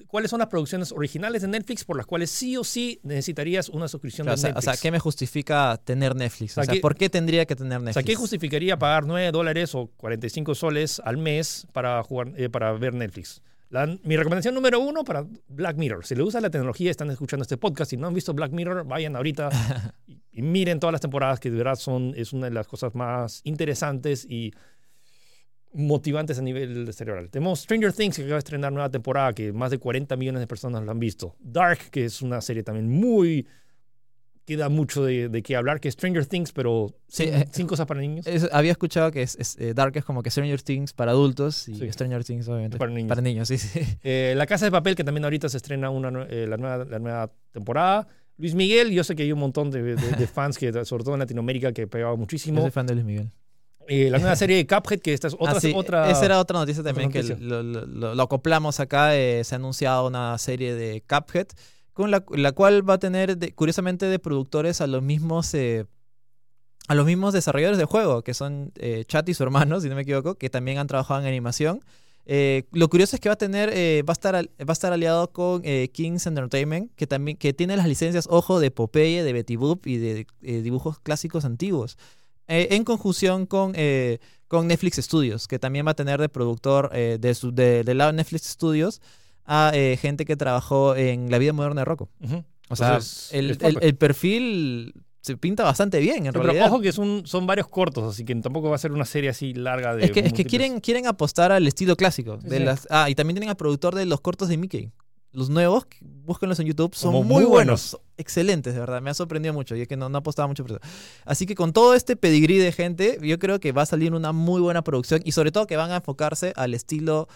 ¿Cuáles son las producciones originales de Netflix por las cuales sí o sí necesitarías una suscripción o, de sea, o Netflix? sea, ¿qué me justifica tener Netflix? O sea, O sea, ¿qué- ¿por qué tendría que tener O Netflix? sea, ¿qué justificaría pagar 9 dólares o 45 soles al mes para, jugar, eh, para ver Netflix? La- mi recomendación número uno para Black Mirror. Si le gusta la tecnología, están escuchando este podcast y no han visto Black Mirror, vayan ahorita y, y miren todas las temporadas que de verdad son, es una de las cosas más interesantes y motivantes a nivel cerebral. Tenemos Stranger Things que acaba de estrenar nueva temporada que más de 40 millones de personas lo han visto. Dark, que es una serie también muy... que da mucho de, de qué hablar, que es Stranger Things, pero Sí, sin, eh, sin cosas para niños. Es- había escuchado que es, es, eh, Dark es como que Stranger Things para adultos y Sí. Stranger Things, obviamente, Para niños. Para niños, sí, sí. Eh, la Casa de Papel, que también ahorita se estrena una, eh, la, nueva, la nueva temporada. Luis Miguel, yo sé que hay un montón de, de- de fans, que sobre todo en Latinoamérica, que pegaba Yo muchísimo. soy fan de Luis Miguel. Eh, la nueva serie de Cuphead, que esta es otra... Ah, sí, otra Esa era otra noticia también noticia. que lo, lo- lo- lo acoplamos acá. eh, se ha anunciado una serie de Cuphead, con la, la cual va a tener, de- curiosamente, de productores a los mismos. eh, a los mismos desarrolladores de juego, que son Chat y su hermano, si no me equivoco, que también han trabajado en animación. Eh, lo curioso es que va a tener, eh, va a estar, al- va a estar aliado con eh, Kings Entertainment, que también que tiene las licencias, ojo, de Popeye, de Betty Boop y de dibujos clásicos antiguos. Eh, en conjunción con, eh, con Netflix Studios, que también va a tener de productor eh, de su, de- del lado de Netflix Studios a eh, gente que trabajó en La vida moderna de Rocco. O sea, Entonces, el, perfil se pinta bastante bien, en Sí, pero realidad. ojo que son, son varios cortos, así que tampoco va a ser una serie así larga de... Es que, es que múltiples- quieren, quieren apostar al estilo clásico. De sí. las, ah, y también tienen al productor de los cortos de Mickey. Los nuevos, búsquenlos en YouTube, son Como muy, muy buenos. Excelentes, de verdad. Me ha sorprendido mucho. Y es que no, no apostaba mucho por eso. Así que con todo este pedigrí de gente, yo creo que va a salir una muy buena producción. Y sobre todo que van a enfocarse al estilo.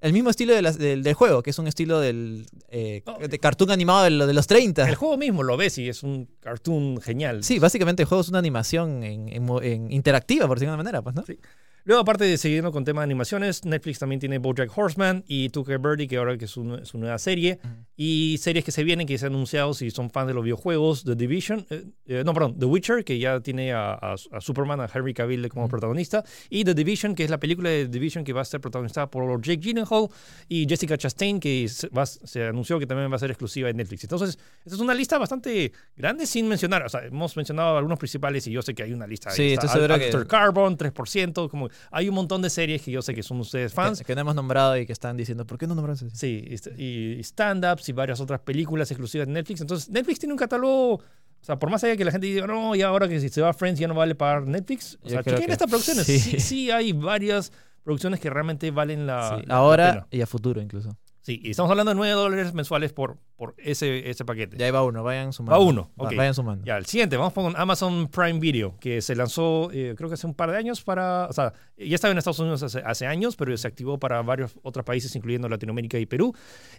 El mismo estilo de las- del, del juego, que es un estilo del, eh, Oh. de cartoon animado de, de los 30. El juego mismo lo ves y es un cartoon genial. Sí, básicamente el juego es una animación en, en en interactiva, por decirlo de alguna manera, pues, ¿no? Sí. Luego, aparte de siguiendo con tema de animaciones, Netflix también tiene BoJack Horseman y Tucker Birdie, que ahora que es su, su nueva serie. Y series que se vienen, que se han anunciado si son fans de los videojuegos. The Division, eh, eh, no, perdón, The Witcher, que ya tiene a, a- a Superman, a Henry Cavill como Ujú. protagonista. Y The Division, que es la película de The Division que va a ser protagonizada por Jake Gyllenhaal y Jessica Chastain, que se, va- se anunció que también va a ser exclusiva de Netflix. Entonces, esta es una lista bastante grande sin mencionar. O sea, hemos mencionado algunos principales y yo sé que hay una lista. Sí, estoy seguro Al- que- Carbon, 3%, como hay un montón de series que yo sé que son ustedes fans. Que, que no hemos nombrado y que están diciendo, ¿por qué no nombramos eso? Sí, y y stand-ups y varias otras películas exclusivas de Netflix. Entonces, Netflix tiene un catálogo. O sea, por más allá que la gente diga, no, y ahora que si se va a Friends ya no vale pagar Netflix. O Yo sea, chequen que estas producciones. sí. Sí. sí hay varias producciones que realmente valen la. Sí, la- ahora pena. y a futuro incluso. Sí, y estamos hablando de 9 dólares mensuales por, por ese, ese paquete. Ya ahí va uno, vayan sumando. Va uno, Va- ok. Vayan sumando. Ya, el siguiente, vamos con Amazon Prime Video, que se lanzó eh, creo que hace un par de años para, o sea, ya estaba en Estados Unidos hace, hace años, pero se activó para varios otros países, incluyendo Latinoamérica y Perú.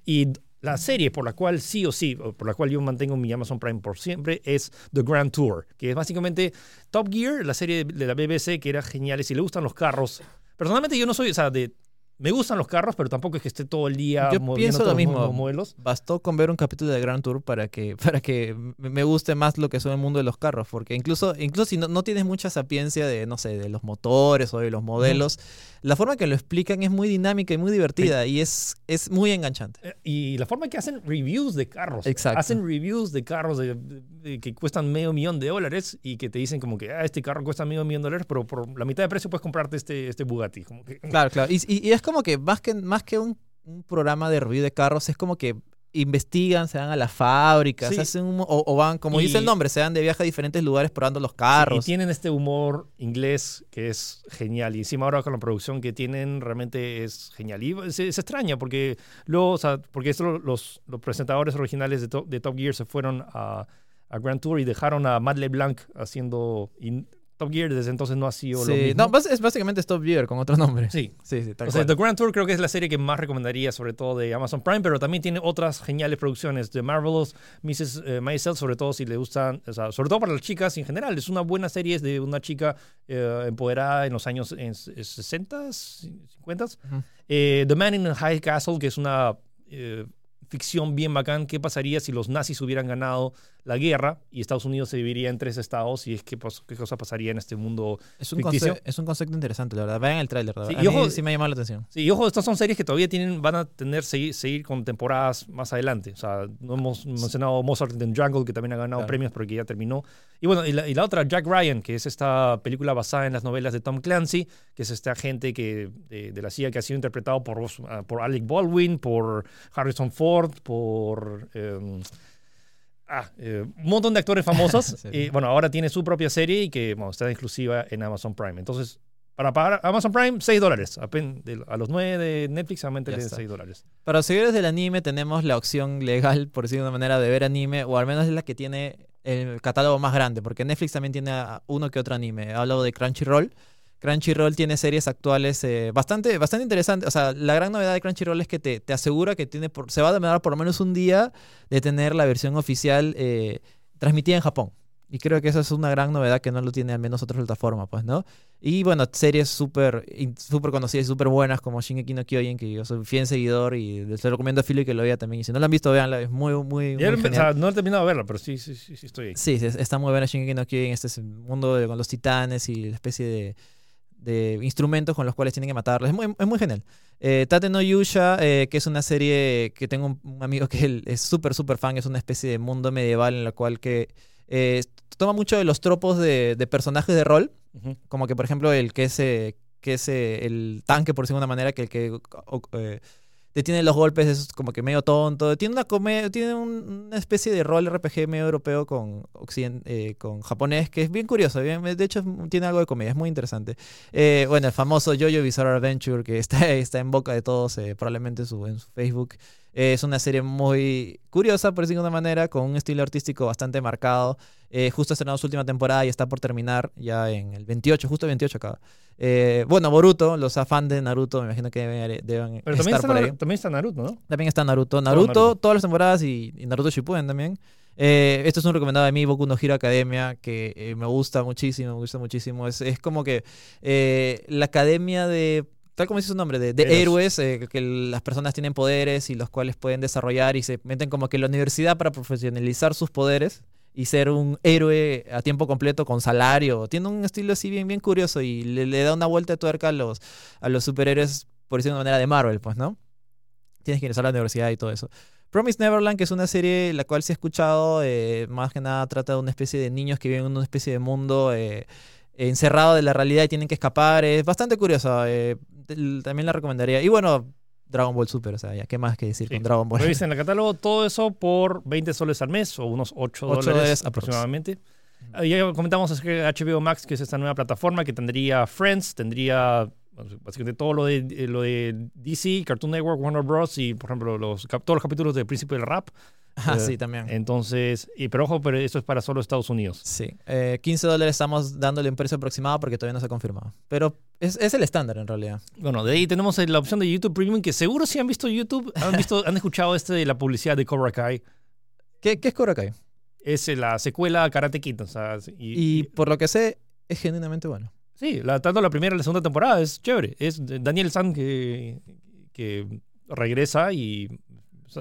Y la serie por la cual sí o sí, por la cual yo mantengo mi Amazon Prime por siempre, es The Grand Tour, que es básicamente Top Gear, la serie de la BBC, que era genial, y si le gustan los carros. Personalmente yo no soy, o sea, de... Me gustan los carros, pero tampoco es que esté todo el día Yo pienso lo mismo. modelos. Bastó con ver un capítulo de Grand Tour para que, para que me guste más lo que son el mundo de los carros. Porque incluso, incluso si no, no tienes mucha sapiencia de, no sé, de los motores o de los modelos, la forma que lo explican es muy dinámica y muy divertida y es, es muy enganchante. Eh, Y la forma que hacen reviews de carros. Exacto. Hacen reviews de carros de- de que cuestan medio millón de dólares y que te dicen como que ah, este carro cuesta medio millón de dólares, pero por la mitad de precio puedes comprarte este, este Bugatti. Como que, Claro, claro. Y, y- y es como que más que, más que un, un programa de review de carros, es como que investigan, se van a las fábricas, Sí. hacen un- o, o van, como Y- dice el nombre, se van de viaje a diferentes lugares probando los y carros. tienen este humor inglés que es genial. Y encima ahora con la producción que tienen realmente es genial. Y se, se extraña porque luego, o sea, porque esto los, los presentadores originales de, Top- de Top Gear se fueron a, a Grand Tour y dejaron a Matt LeBlanc haciendo... y Top Gear desde entonces no ha sido lo mismo. no, es básicamente Stop Gear con otro nombre. Sí, sí, sí tal O sea. The Grand Tour creo que es la serie que más recomendaría, sobre todo de Amazon Prime, pero también tiene otras geniales producciones. The Marvelous Mrs. eh, Maisel, sobre todo si le gustan, o sea, sobre todo para las chicas en general. Es una buena serie es de una chica eh, empoderada en los años en, s- 60, 50. Ujú. Eh, The Man in the High Castle, que es una eh, ficción bien bacán. ¿Qué pasaría si los nazis hubieran ganado la guerra y Estados Unidos se dividiría en tres estados? Y es que, pues, qué cosa pasaría en este mundo Es un, ficticio. conce- es un concepto interesante, la verdad. Vean el tráiler, Sí, y mí ojo- sí me ha llamado la atención. Sí, y ojo, estas son series que todavía tienen, van a tener seguir, seguir con temporadas más adelante. O sea, no hemos mencionado Mozart in the Jungle, que también ha ganado Claro. premios, pero que ya terminó. Y bueno, y la, y la otra, Jack Ryan, que es esta película basada en las novelas de Tom Clancy, que es este agente que, de, de la CIA que ha sido interpretado por, ah, por Alec Baldwin, por Harrison Ford, por... em, Ah, eh, un montón de actores famosos. Sí. y bueno, ahora tiene su propia serie y que bueno, está exclusiva en Amazon Prime. Entonces, para pagar Amazon Prime, 6 dólares. A los 9 de Netflix, solamente está. 6 dólares. Para los seguidores del anime tenemos la opción legal, por decirlo de una manera, de ver anime, o al menos es la que tiene el catálogo más grande, porque Netflix también tiene uno que otro anime. Hablo de Crunchyroll. Crunchyroll tiene series actuales eh, bastante, bastante interesantes. O sea, la gran novedad de Crunchyroll es que te, te asegura que tiene por- se va a demorar por lo menos un día de tener la versión oficial eh, transmitida en Japón. Y creo que esa es una gran novedad que no lo tiene al menos otra plataforma, pues, ¿no? Y bueno, series súper súper conocidas y súper buenas como Shingeki no Kyojin, que yo soy fiel seguidor y les recomiendo a Philly que lo vea también. Y si no lo han visto, véanla, es muy, muy, muy o sea, no he terminado de verla, pero sí, sí, sí, sí estoy ahí. Sí, sí, está muy buena Shingeki no Kyojin. Este es el mundo de- con los titanes y la especie de, de instrumentos con los cuales tienen que matarlos. Es muy, es muy genial. Eh, Tate no Yusha, eh, que es una serie que tengo un, amigo que él es súper, súper fan. Es una especie de mundo medieval en la cual que eh, toma mucho de los tropos de, de personajes de rol. Como que, por ejemplo, el que es, eh, que es eh, el tanque, por decirlo de una manera, que el que eh, detiene los golpes es como que medio tonto. Tiene una come- tiene un- una especie de rol RPG medio europeo con, occiden- eh, con japonés, que es bien curioso. bien- de hecho, tiene algo de comedia, es muy interesante. Eh, bueno, el famoso Jojo Bizarre Adventure, que está, está en boca de todos, eh, probablemente en su, en su Facebook. Eh, es una serie muy curiosa, por decirlo de una manera, con un estilo artístico bastante marcado. Eh, justo estrenó su última temporada y está por terminar ya en el 28, justo el 28 acaba. Eh, bueno, Boruto, los fans de Naruto, me imagino que deben, deben Pero también estar por ahí. Naruto, también está Naruto, ¿no? También está Naruto. Naruto, Naruto. todas las temporadas y, y Naruto Shippuden también. Eh, esto es un recomendado de mí, Boku no Hero Academia, que eh, me gusta muchísimo, me gusta muchísimo. Es, es como que eh, la academia de, tal como dice su nombre, de, de Héroes. héroes, eh, que las personas tienen poderes y los cuales pueden desarrollar y se meten como que en la universidad para profesionalizar sus poderes y ser un héroe a tiempo completo con salario. Tiene un estilo así bien, bien curioso y le, le da una vuelta de tuerca a los, a los superhéroes, por decirlo de una manera, de Marvel, pues, ¿no? Tienes que ingresar a la universidad y todo eso. Promise Neverland, que es una serie la cual se ha escuchado, eh, más que nada trata de una especie de niños que viven en una especie de mundo eh, encerrado de la realidad y tienen que escapar. Es bastante curiosa, eh, también la recomendaría. Y bueno, Dragon Ball Super, o sea, ya qué más que decir Sí. con Dragon Ball. Revisen el catálogo, todo eso por 20 soles al mes o unos 8, Ocho dólares dólares aprox. aproximadamente. Ah, Ya comentamos de HBO Max, que es esta nueva plataforma que tendría Friends, tendría básicamente todo lo de, eh, lo de DC, Cartoon Network, Warner Bros. y, por ejemplo, los, todos los capítulos de Príncipe del Rap. Ah, Eh, sí, también. Entonces, y, pero ojo, pero eso es para solo Estados Unidos. Sí, eh, 15 dólares estamos dándole un precio aproximado porque todavía no se ha confirmado. Pero es, es el estándar en realidad. Bueno, de ahí tenemos la opción de YouTube Premium, que seguro si han visto YouTube, han, visto, han escuchado este de la publicidad de Cobra Kai. ¿Qué, qué es Cobra Kai? Es eh, la secuela Karate Kid. O sea, y, Y por lo que sé, es genuinamente bueno. Sí, la, tanto la primera y la segunda temporada es chévere. Es Daniel San que, que regresa y.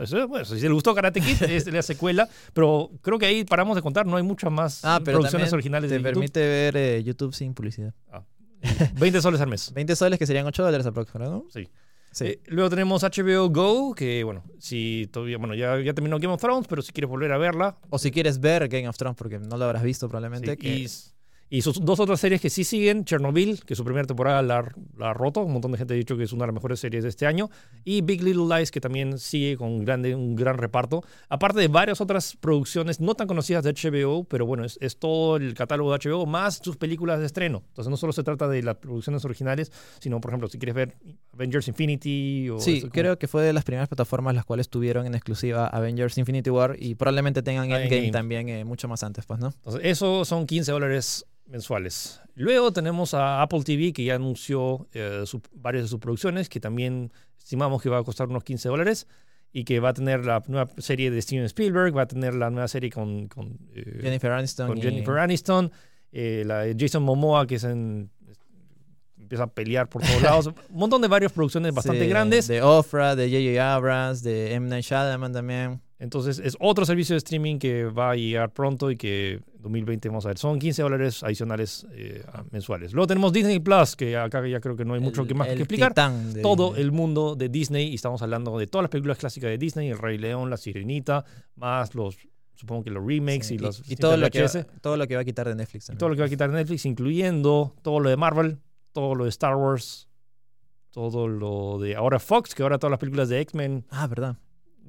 eso, bueno, si le gustó Karate Kid, es la secuela. Pero creo que ahí paramos de contar, no hay muchas más Ah, pero producciones originales Te de YouTube. permite ver eh, YouTube sin publicidad. 20 soles al mes. 20 soles que serían 8 dólares aproximadamente, ¿no? Sí. Sí. Eh, luego tenemos HBO Go, que bueno, si todavía, bueno, ya, ya terminó Game of Thrones, pero si quieres volver a verla. o si quieres ver Game of Thrones, porque no lo habrás visto probablemente. sí, que- y, y sus dos otras series que sí siguen, Chernobyl, que su primera temporada la, la ha roto, un montón de gente ha dicho que es una de las mejores series de este año, y Big Little Lies, que también sigue con grande, un gran reparto, aparte de varias otras producciones no tan conocidas de HBO, pero bueno, es, es todo el catálogo de HBO, más sus películas de estreno. Entonces no solo se trata de las producciones originales, sino, por ejemplo, si quieres ver Avengers Infinity o... Sí, eso creo que fue de las primeras plataformas las cuales tuvieron en exclusiva Avengers Infinity War y probablemente tengan Endgame Endgame. también eh, mucho más antes, pues, ¿no? Entonces, eso son 15 dólares mensuales. Luego tenemos a Apple TV, que ya anunció eh, su- varias de sus producciones, que también estimamos que va a costar unos 15 dólares, y que va a tener la nueva serie de Steven Spielberg, va a tener la nueva serie con, con, eh, Jennifer Aniston. con y- Jennifer Aniston, eh, la de Jason Momoa, que es en, empieza a pelear por todos lados. Un montón de varias producciones bastante Sí, grandes. De Ofra, de J.J. Abrams, de M. Night Shyamalan también. Entonces es otro servicio de streaming que va a llegar pronto y que 2020 vamos a ver. Son 15 dólares adicionales eh, mensuales. Luego tenemos Disney Plus, que acá ya creo que no hay mucho El- que más que explicar. de Todo Disney. el mundo de Disney y estamos hablando de todas las películas clásicas de Disney, El Rey León, La Sirenita, más los, supongo que los remakes Sí, y los y todo, lo que va, todo lo que va a quitar de Netflix. y todo lo que va a quitar Netflix, incluyendo todo lo de Marvel, todo lo de Star Wars, todo lo de ahora Fox, que ahora todas las películas de X-Men. Ah, verdad.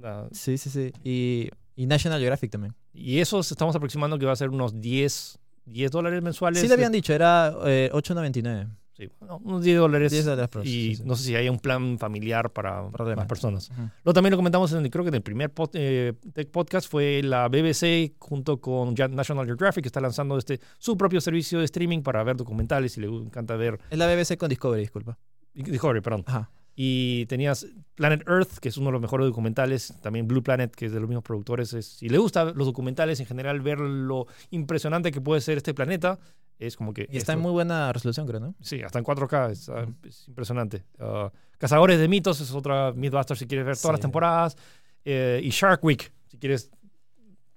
La- Sí, sí, sí. Y, y National Geographic también. Y eso estamos aproximando que va a ser unos 10, 10 dólares mensuales. Sí, le habían dicho, era eh, 8.99. Sí, bueno, unos 10 dólares. 10 dólares por y sí, sí. no sé si hay un plan familiar para más Probablemente. personas. Luego también lo comentamos en, creo que en el primer pod- eh, Tech Podcast fue la BBC junto con National Geographic que está lanzando este su propio servicio de streaming para ver documentales y le encanta ver Es la BBC con Discovery, disculpa. Discovery, perdón. Ajá. Y tenías Planet Earth, que es uno de los mejores documentales, también Blue Planet, que es de los mismos productores. Es, si le gustan los documentales en general, ver lo impresionante que puede ser este planeta, es como que... Y está en muy buena resolución, creo, ¿no? Sí, hasta en 4K, es, ah, es impresionante. Ah, Cazadores de mitos es otra Mythbusters si quieres ver todas las temporadas. Eh, y Shark Week, si quieres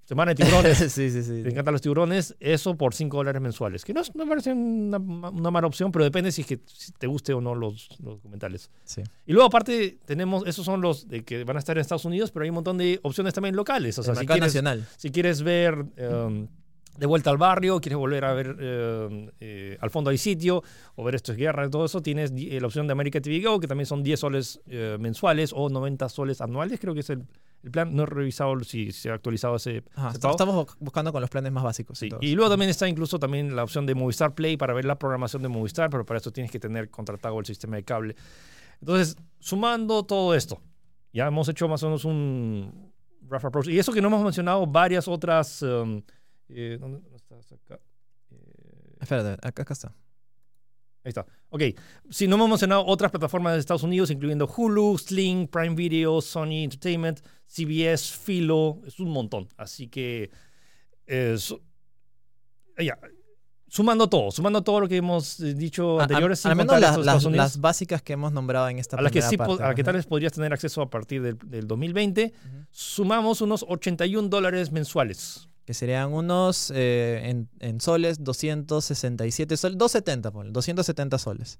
Semana de tiburones. sí, sí, sí. te encantan los tiburones, eso por 5 dólares mensuales. Que no, es- me parece una, una mala opción, pero depende si, es que, si te guste o no los, los documentales. Sí. Y luego aparte tenemos, esos son los de que van a estar en Estados Unidos, pero hay un montón de opciones también locales. O sea, El si quieres, nacional. si quieres ver um, De vuelta al barrio, quieres volver a ver um, eh, Al fondo hay sitio, o ver Esto es guerra y todo eso, tienes eh, la opción de America TV Go, que también son 10 soles eh, mensuales o 90 soles anuales, creo que es el, el plan. No he revisado si se ha actualizado ese, Ajá, estamos bu- buscando con los planes más básicos. Sí. Y luego también está incluso también la opción de Movistar Play para ver la programación de Movistar, pero para eso tienes que tener contratado el sistema de cable. Entonces, sumando todo esto, ya hemos hecho más o menos un rough approach. Y eso que no hemos mencionado varias otras... um, eh, ¿dónde, dónde estás acá? Eh, Espérate, acá, acá está. Ahí está. Ok. Si no hemos mencionado otras plataformas de Estados Unidos, incluyendo Hulu, Sling, Prime Video, Sony Entertainment, CBS, Philo, es un montón. Así que, eh, su- sumando todo, sumando todo lo que hemos eh, dicho A- a- anteriores, sin al menos las, básicas que hemos nombrado en esta a las que sí, parte, a las que tal vez podrías tener acceso a partir del, del 2020, Ujú. sumamos unos 81 dólares mensuales. Que serían unos, eh, en, en soles, 267 soles, 270, ponle, 270 soles.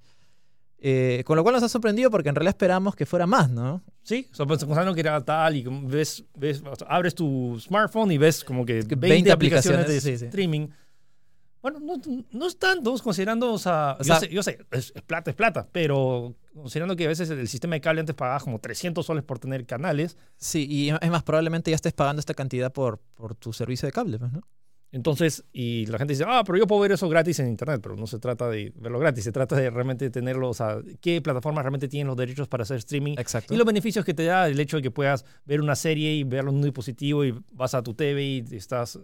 Eh, con lo cual nos ha sorprendido porque en realidad esperamos que fuera más, ¿no? Sí, o sea, pensando que era tal y ves, ves o sea, abres tu smartphone y ves como que 20, 20 aplicaciones, de aplicaciones, sí, sí. Bueno, no, no es tanto, considerando, o sea, O yo, sé, yo sé, es, es plata, es plata, pero considerando que a veces el sistema de cable antes pagaba como 300 soles por tener canales, Sí, y es más, probablemente ya estés pagando esta cantidad por, por tu servicio de cable, pues, ¿no? Entonces, y la gente dice, ah, pero yo puedo ver eso gratis en Internet, pero no se trata de verlo gratis, se trata de realmente tenerlo, o sea, qué plataformas realmente tienen los derechos para hacer streaming Exacto. y los beneficios que te da el hecho de que puedas ver una serie y verlo en un dispositivo y vas a tu TV y estás,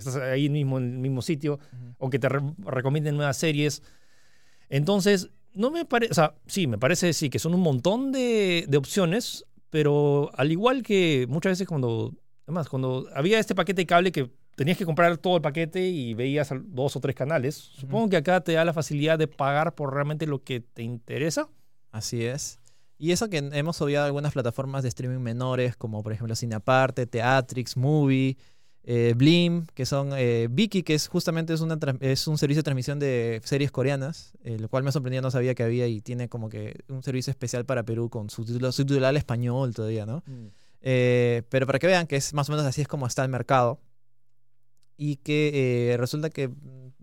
estás ahí mismo en el mismo sitio Ujú. o que te re- recomienden nuevas series. Entonces, no me parece, o sea, sí, me parece sí que son un montón de, de opciones, pero al igual que muchas veces cuando, además, cuando había este paquete de cable que tenías que comprar todo el paquete y veías dos o tres canales, supongo que acá te da la facilidad de pagar por realmente lo que te interesa. Así es. Y eso que hemos obviado algunas plataformas de streaming menores, como por ejemplo Cineaparte, Teatrix, Movie, eh, Blim, que son eh, Viki, que es justamente es, una, tran- es un servicio de transmisión de series coreanas, eh, lo cual me sorprendió, no sabía que había y tiene como que un servicio especial para Perú con subtítulo, subtitulado al español todavía, ¿no? Eh, pero para que vean que es más o menos así es como está el mercado. Y que eh, resulta que mm,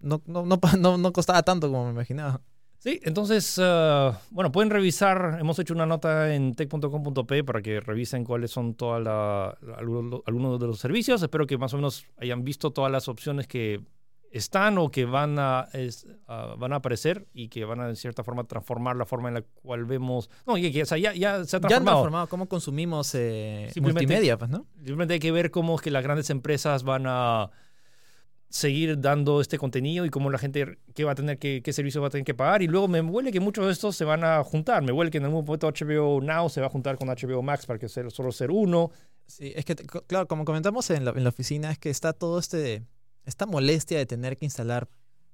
no, no, no, no- no costaba tanto como me imaginaba. Sí, entonces, ah, bueno, pueden revisar, hemos hecho una nota en tech.com.p para que revisen cuáles son todas la, la- algunos de los servicios. Espero que más o menos hayan visto todas las opciones que están o que van a, es- ah, van a aparecer y que van a, de cierta forma, transformar la forma en la cual vemos... No, y que o sea, ya, ya se ha Ya han transformado. transformado cómo consumimos eh, multimedia, pues, ¿no? Simplemente hay que ver cómo es que las grandes empresas van a seguir dando este contenido y cómo la gente qué va a tener qué servicio va a tener que pagar. Y luego me huele que muchos de estos se van a juntar. Me huele que en algún momento HBO Now se va a juntar con HBO Max para que sea solo ser uno. Sí, es que, claro, como comentamos en la, en la oficina, es que está todo este, esta molestia de tener que instalar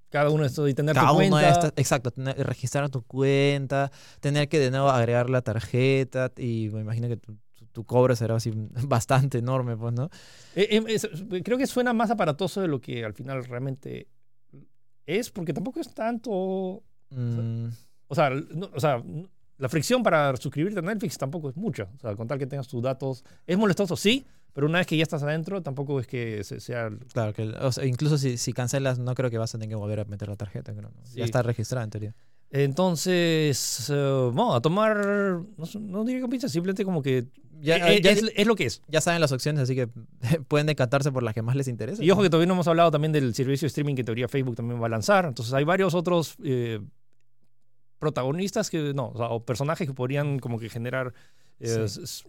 cada uno de estos y tener cada tu uno cuenta. de estas, exacto, tener- registrar tu cuenta, tener que de nuevo agregar la tarjeta y me imagino que tu, cobro será así bastante enorme, pues, ¿no? Eh, eh, creo que suena más aparatoso de lo que al final realmente es porque tampoco es tanto Mm, o sea, no- o sea, la fricción para suscribirte a Netflix tampoco es mucha. O sea, con tal que tengas tus datos. Es molestoso, sí, pero una vez que ya estás adentro, tampoco es que se- sea. claro, que o sea, incluso si, si cancelas, no creo que vas a tener que volver a meter la tarjeta, creo, ¿no? Sí. Ya está registrada en teoría. Entonces, eh, bueno, a tomar. No, no diría que pinza, simplemente como que. Ya, eh, ya- es, es lo que es. ya saben las opciones, así que pueden decantarse por las que más les interesa. Y ojo que todavía no hemos hablado también del servicio de streaming que en teoría Facebook también va a lanzar. Entonces, hay varios otros eh, protagonistas que. No, o, sea, o personajes que podrían como que generar. eh, Sí.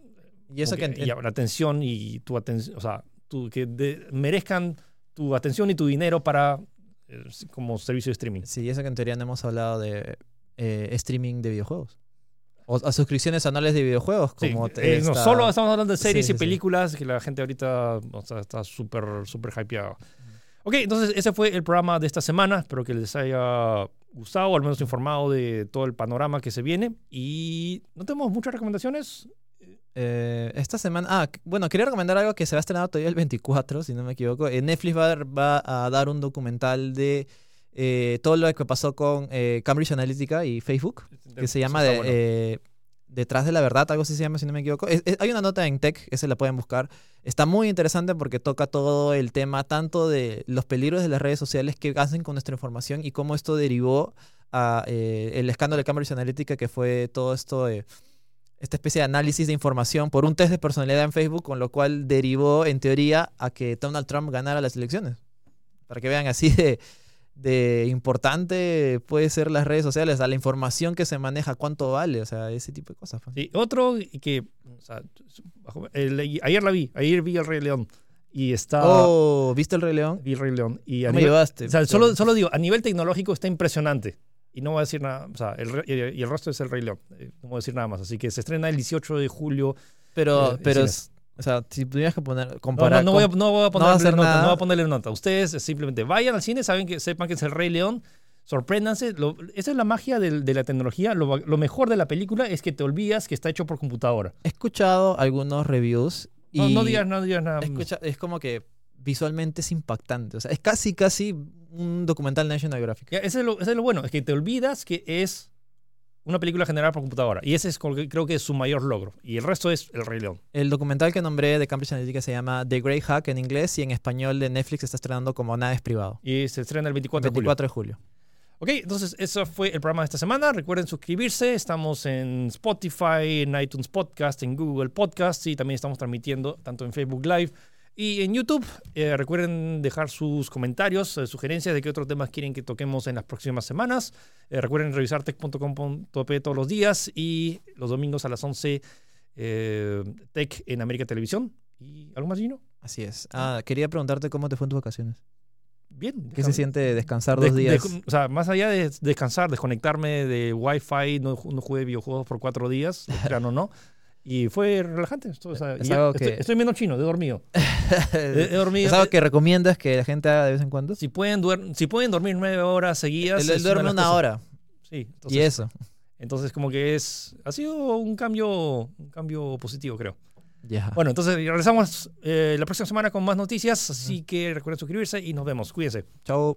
y eso que, que la atención y tu atención, o sea, tu- que de- merezcan tu atención y tu dinero para eh, como servicio de streaming. Sí, eso que en teoría no hemos hablado de eh, streaming de videojuegos. O, o suscripciones anuales de videojuegos, como eh, no, solo estamos hablando de series Sí, y sí, películas que la gente ahorita o sea, está súper, súper hypeada. Ok, entonces ese fue el programa de esta semana. Espero que les haya gustado, o al menos informado de todo el panorama que se viene. Y no tenemos muchas recomendaciones. Eh, esta semana. Ah, bueno, quería recomendar algo que se va a estrenar todavía el 24, si no me equivoco. Eh, Netflix va a, dar- va a dar un documental de eh, todo lo que pasó con eh, Cambridge Analytica y Facebook, que se llama Está de, bueno. Detrás de la Verdad, algo así se llama, si no me equivoco. Es- es- hay una nota en Tech, esa la pueden buscar. Está muy interesante porque toca todo el tema tanto de los peligros de las redes sociales que hacen con nuestra información y cómo esto derivó a el escándalo de Cambridge Analytica, que fue todo esto de esta especie de análisis de información por un test de personalidad en Facebook, con lo cual derivó, en teoría, a que Donald Trump ganara las elecciones. Para que vean así de, de importante puede ser las redes sociales, a la información que se maneja, cuánto vale, o sea, ese tipo de cosas. pues. Sí, otro que o sea, el- ayer la vi, ayer vi el Rey León y está Oh, ¿viste el Rey León? vi el Rey León y a No me nivel- llevaste. o sea, solo, solo digo, a nivel tecnológico está impresionante. Y no voy a decir nada, o sea, el, y el resto es el Rey León. eh, No voy a decir nada más. Así que se estrena el 18 de julio. Pero, eh, pero, o sea, si tuvieras que poner, No, comparar. no, no voy a, no voy a no ponerle hacer nota, nada. no voy a ponerle nota. Ustedes simplemente vayan al cine, saben que, sepan que es el Rey León, sorpréndanse. Lo- esa es la magia de, la tecnología. Lo, lo mejor de la película es que te olvidas que está hecho por computadora. He escuchado algunos reviews y No, no digas, no digas nada. escucha- es como que visualmente es impactante. O sea, es casi, casi un documental National Geographic. Ya, ese, es lo, ese es lo bueno, es que te olvidas que es una película generada por computadora. Y ese es creo que es su mayor logro. Y el resto es el Rey León. El documental que nombré de Cambridge Analytica se llama The Grey Hack en inglés y en español de Netflix está estrenando como Nada es privado. Y se estrena el 24 de julio. 24 de julio. Ok, entonces eso fue el programa de esta semana. Recuerden suscribirse. Estamos en Spotify, en iTunes Podcast, en Google Podcast y también estamos transmitiendo tanto en Facebook Live, Y en YouTube, eh, recuerden dejar sus comentarios, eh, sugerencias de qué otros temas quieren que toquemos en las próximas semanas. Eh, recuerden revisar tech.com.p todos los días y los domingos a las 11 eh, Tech en América Televisión. ¿Y algo más, Gino? Así es. Ah, quería preguntarte cómo te fue en tus vacaciones. Bien. ¿Qué se siente descansar de- dos días? de- o sea, más allá de descansar, desconectarme de Wi-Fi, no, no jugué videojuegos por cuatro días, o no. Y fue relajante. esto, o sea, Es y ya algo estoy, que- estoy menos chino, he dormido. He, he dormido. ¿Es algo que recomiendas que la gente haga de vez en cuando? Si pueden, duer- si pueden dormir nueve horas seguidas. Él duerme de una cosas- hora. Sí, entonces, y eso. entonces como que es. Ha sido un cambio, un cambio positivo, creo. Bueno, entonces regresamos eh, la próxima semana con más noticias. Así que recuerden suscribirse y nos vemos. Cuídense. Chao.